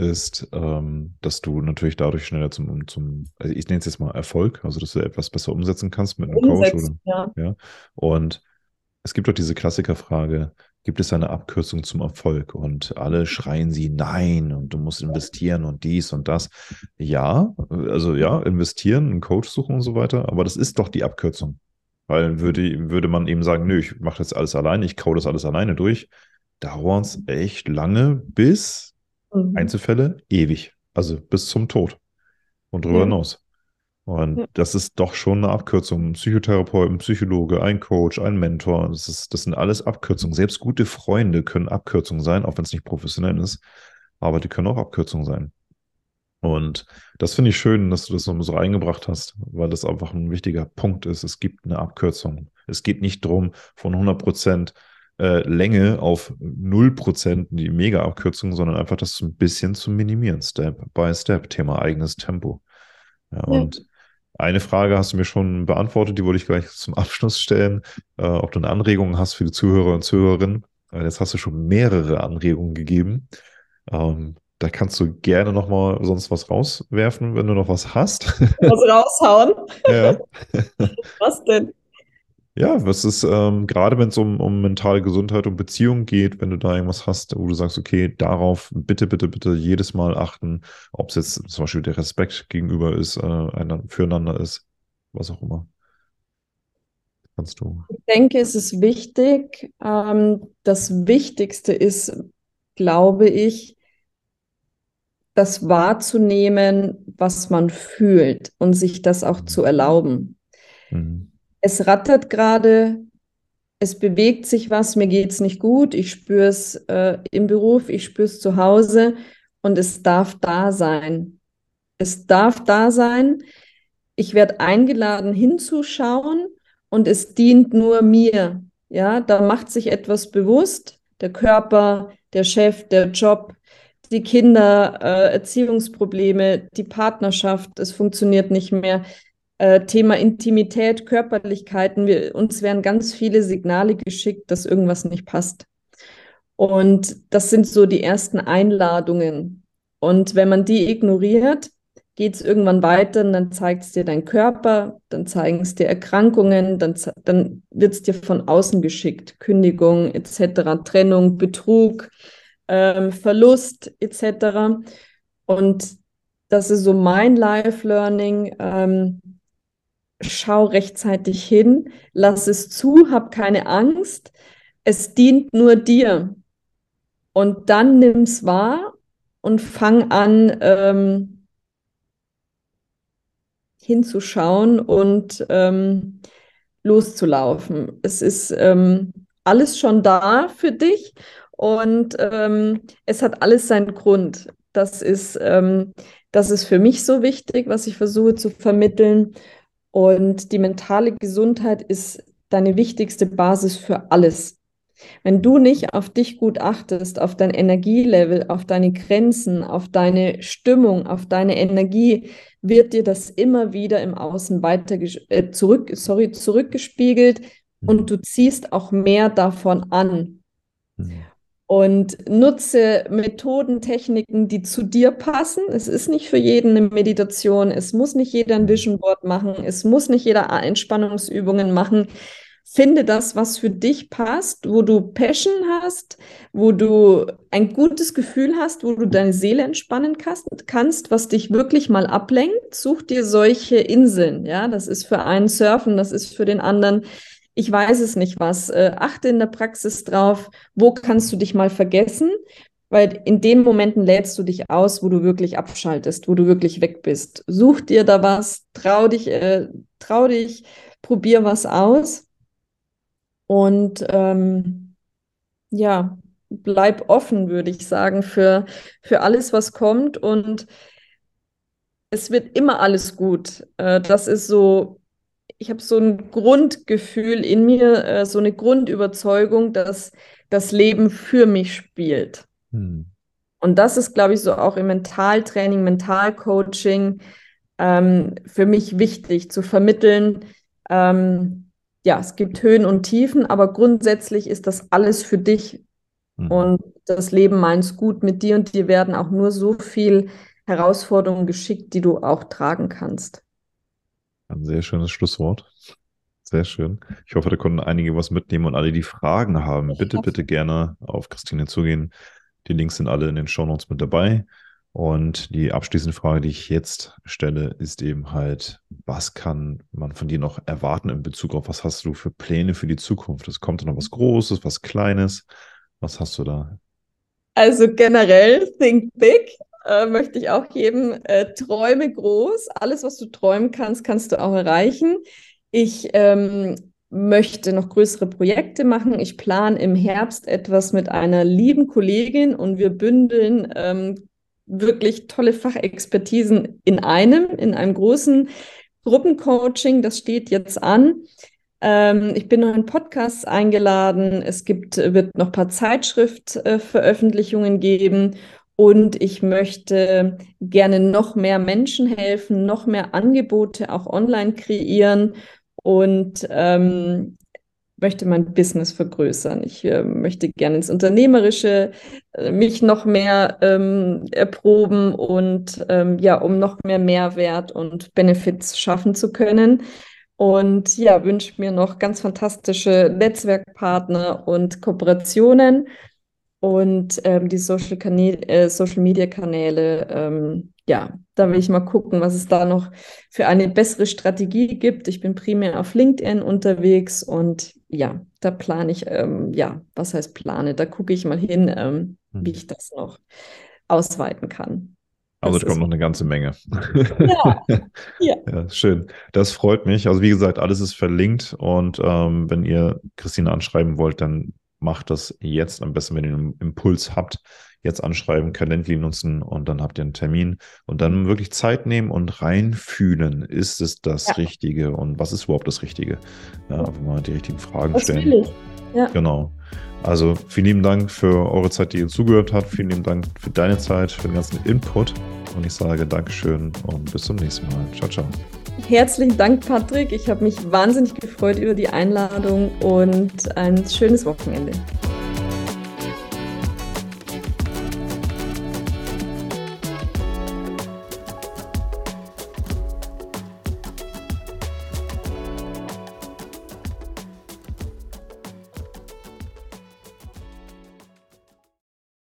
ist, ähm, dass du natürlich dadurch schneller zum, zum also ich nenne es jetzt mal Erfolg, also dass du etwas besser umsetzen kannst mit einem Umsetzen, Coach. Oder, ja. ja. Und es gibt doch diese Klassikerfrage, gibt es eine Abkürzung zum Erfolg? Und alle schreien sie nein und du musst investieren und dies und das. Ja, also ja, investieren, einen Coach suchen und so weiter, aber das ist doch die Abkürzung. Weil würde, würde man eben sagen, nö, ich mache das alles alleine, ich code das alles alleine durch, dauert es echt lange, bis Mhm. Einzelfälle ewig. Also bis zum Tod und darüber ja. hinaus. Und ja. das ist doch schon eine Abkürzung. Ein Psychotherapeut, ein Psychologe, ein Coach, ein Mentor. Das, ist, das sind alles Abkürzungen. Selbst gute Freunde können Abkürzungen sein, auch wenn es nicht professionell ist. Aber die können auch Abkürzungen sein. Und das finde ich schön, dass du das nochmal so eingebracht hast, weil das einfach ein wichtiger Punkt ist. Es gibt eine Abkürzung. Es geht nicht darum, von 100 Prozent äh, Länge auf 0% die Mega-Abkürzung, sondern einfach das ein bisschen zu minimieren, Step by Step, Thema eigenes Tempo. Ja, ja. Und eine Frage hast du mir schon beantwortet, die wollte ich gleich zum Abschluss stellen, äh, ob du eine Anregung hast für die Zuhörer und Zuhörerinnen. Äh, jetzt hast du schon mehrere Anregungen gegeben. Ähm, da kannst du gerne noch mal sonst was rauswerfen, wenn du noch was hast. Was raushauen? [LAUGHS] Ja. was denn? Ja, was ist, ähm, gerade wenn es um, um mentale Gesundheit und Beziehungen geht, wenn du da irgendwas hast, wo du sagst, okay, darauf bitte, bitte, bitte jedes Mal achten, ob es jetzt zum Beispiel der Respekt gegenüber ist, äh, einander, füreinander ist, was auch immer. Kannst du. Ich denke, es ist wichtig. Ähm, das Wichtigste ist, glaube ich, das wahrzunehmen, was man fühlt und sich das auch zu erlauben. Mhm es rattert gerade, es bewegt sich was, mir geht es nicht gut, ich spüre es äh, im Beruf, ich spüre es zu Hause und es darf da sein. Es darf da sein. Ich werde eingeladen hinzuschauen und es dient nur mir. Ja, da macht sich etwas bewusst. Der Körper, der Chef, der Job, die Kinder, äh, Erziehungsprobleme, die Partnerschaft, es funktioniert nicht mehr. Äh, Thema Intimität, Körperlichkeiten. Wir, uns werden ganz viele Signale geschickt, dass irgendwas nicht passt. Und das sind so die ersten Einladungen. Und wenn man die ignoriert, geht es irgendwann weiter und dann zeigt es dir dein Körper, dann zeigen es dir Erkrankungen, dann, dann wird es dir von außen geschickt, Kündigung etc., Trennung, Betrug, ähm, Verlust etc. Und das ist so mein Life-Learning. Ähm, schau rechtzeitig hin, lass es zu, hab keine Angst. Es dient nur dir. Und dann nimm's wahr und fang an, ähm, hinzuschauen und ähm, loszulaufen. Es ist ähm, alles schon da für dich und ähm, es hat alles seinen Grund. Das ist, ähm, das ist für mich so wichtig, was ich versuche zu vermitteln. Und die mentale Gesundheit ist deine wichtigste Basis für alles. Wenn du nicht auf dich gut achtest, auf dein Energielevel, auf deine Grenzen, auf deine Stimmung, auf deine Energie, wird dir das immer wieder im Außen weiter äh, zurück, sorry, zurückgespiegelt und du ziehst auch mehr davon an. Mhm und nutze Methoden, Techniken, die zu dir passen. Es ist nicht für jeden eine Meditation, es muss nicht jeder ein Vision Board machen, es muss nicht jeder Entspannungsübungen machen. Finde das, was für dich passt, wo du Passion hast, wo du ein gutes Gefühl hast, wo du deine Seele entspannen kannst, was dich wirklich mal ablenkt. Such dir solche Inseln. Ja, das ist für einen Surfen, das ist für den anderen ich weiß es nicht was. Äh, achte in der Praxis drauf, wo kannst du dich mal vergessen, weil in den Momenten lädst du dich aus, wo du wirklich abschaltest, wo du wirklich weg bist. Such dir da was, trau dich, äh, trau dich, probier was aus und ähm, ja, bleib offen, würde ich sagen, für, für alles, was kommt und es wird immer alles gut. Äh, das ist so ich habe so ein Grundgefühl in mir, äh, so eine Grundüberzeugung, dass das Leben für mich spielt. Hm. Und das ist, glaube ich, so auch im Mentaltraining, Mentalcoaching ähm, für mich wichtig zu vermitteln. Ähm, ja, es gibt Höhen und Tiefen, aber grundsätzlich ist das alles für dich. Hm. Und das Leben meint gut mit dir und dir werden auch nur so viel Herausforderungen geschickt, die du auch tragen kannst. Ein sehr schönes Schlusswort. Sehr schön. Ich hoffe, da konnten einige was mitnehmen und alle, die Fragen haben, bitte, bitte gerne auf Christine zugehen. Die Links sind alle in den Shownotes mit dabei. Und die abschließende Frage, die ich jetzt stelle, ist eben halt, was kann man von dir noch erwarten in Bezug auf, was hast du für Pläne für die Zukunft? Es kommt noch was Großes, was Kleines? Was hast du da? Also generell, think big äh, möchte ich auch jedem äh, träume groß. Alles, was du träumen kannst, kannst du auch erreichen. Ich ähm, möchte noch größere Projekte machen. Ich plane im Herbst etwas mit einer lieben Kollegin und wir bündeln ähm, wirklich tolle Fachexpertisen in einem, in einem großen Gruppencoaching. Das steht jetzt an. Ähm, ich bin noch in Podcasts eingeladen. Es gibt, wird noch ein paar Zeitschriftveröffentlichungen äh, geben und ich möchte gerne noch mehr Menschen helfen, noch mehr Angebote auch online kreieren und ähm, möchte mein Business vergrößern. Ich äh, möchte gerne ins Unternehmerische äh, mich noch mehr ähm, erproben und ähm, ja, um noch mehr Mehrwert und Benefits schaffen zu können. Und ja, wünsche mir noch ganz fantastische Netzwerkpartner und Kooperationen und ähm, die Social, äh, Social Media Kanäle, ähm, ja, da will ich mal gucken, was es da noch für eine bessere Strategie gibt. Ich bin primär auf LinkedIn unterwegs und ja, da plane ich, ähm, ja, was heißt plane? Da gucke ich mal hin, ähm, hm. wie ich das noch ausweiten kann. Also es kommt noch eine ganze Menge. Ja. [LAUGHS] ja. ja. Schön. Das freut mich. Also wie gesagt, alles ist verlinkt und ähm, wenn ihr Christine anschreiben wollt, dann macht das jetzt am besten, wenn ihr einen Impuls habt, jetzt anschreiben, Calendly nutzen und dann habt ihr einen Termin und dann wirklich Zeit nehmen und reinfühlen, ist es das ja. Richtige und was ist überhaupt das Richtige? Ja, einfach mal die richtigen Fragen das stellen. Ja. Genau. Also vielen lieben Dank für eure Zeit, die ihr zugehört habt. Vielen lieben Dank für deine Zeit, für den ganzen Input. Und ich sage Dankeschön und bis zum nächsten Mal. Ciao, ciao. Herzlichen Dank, Patrick. Ich habe mich wahnsinnig gefreut über die Einladung und ein schönes Wochenende.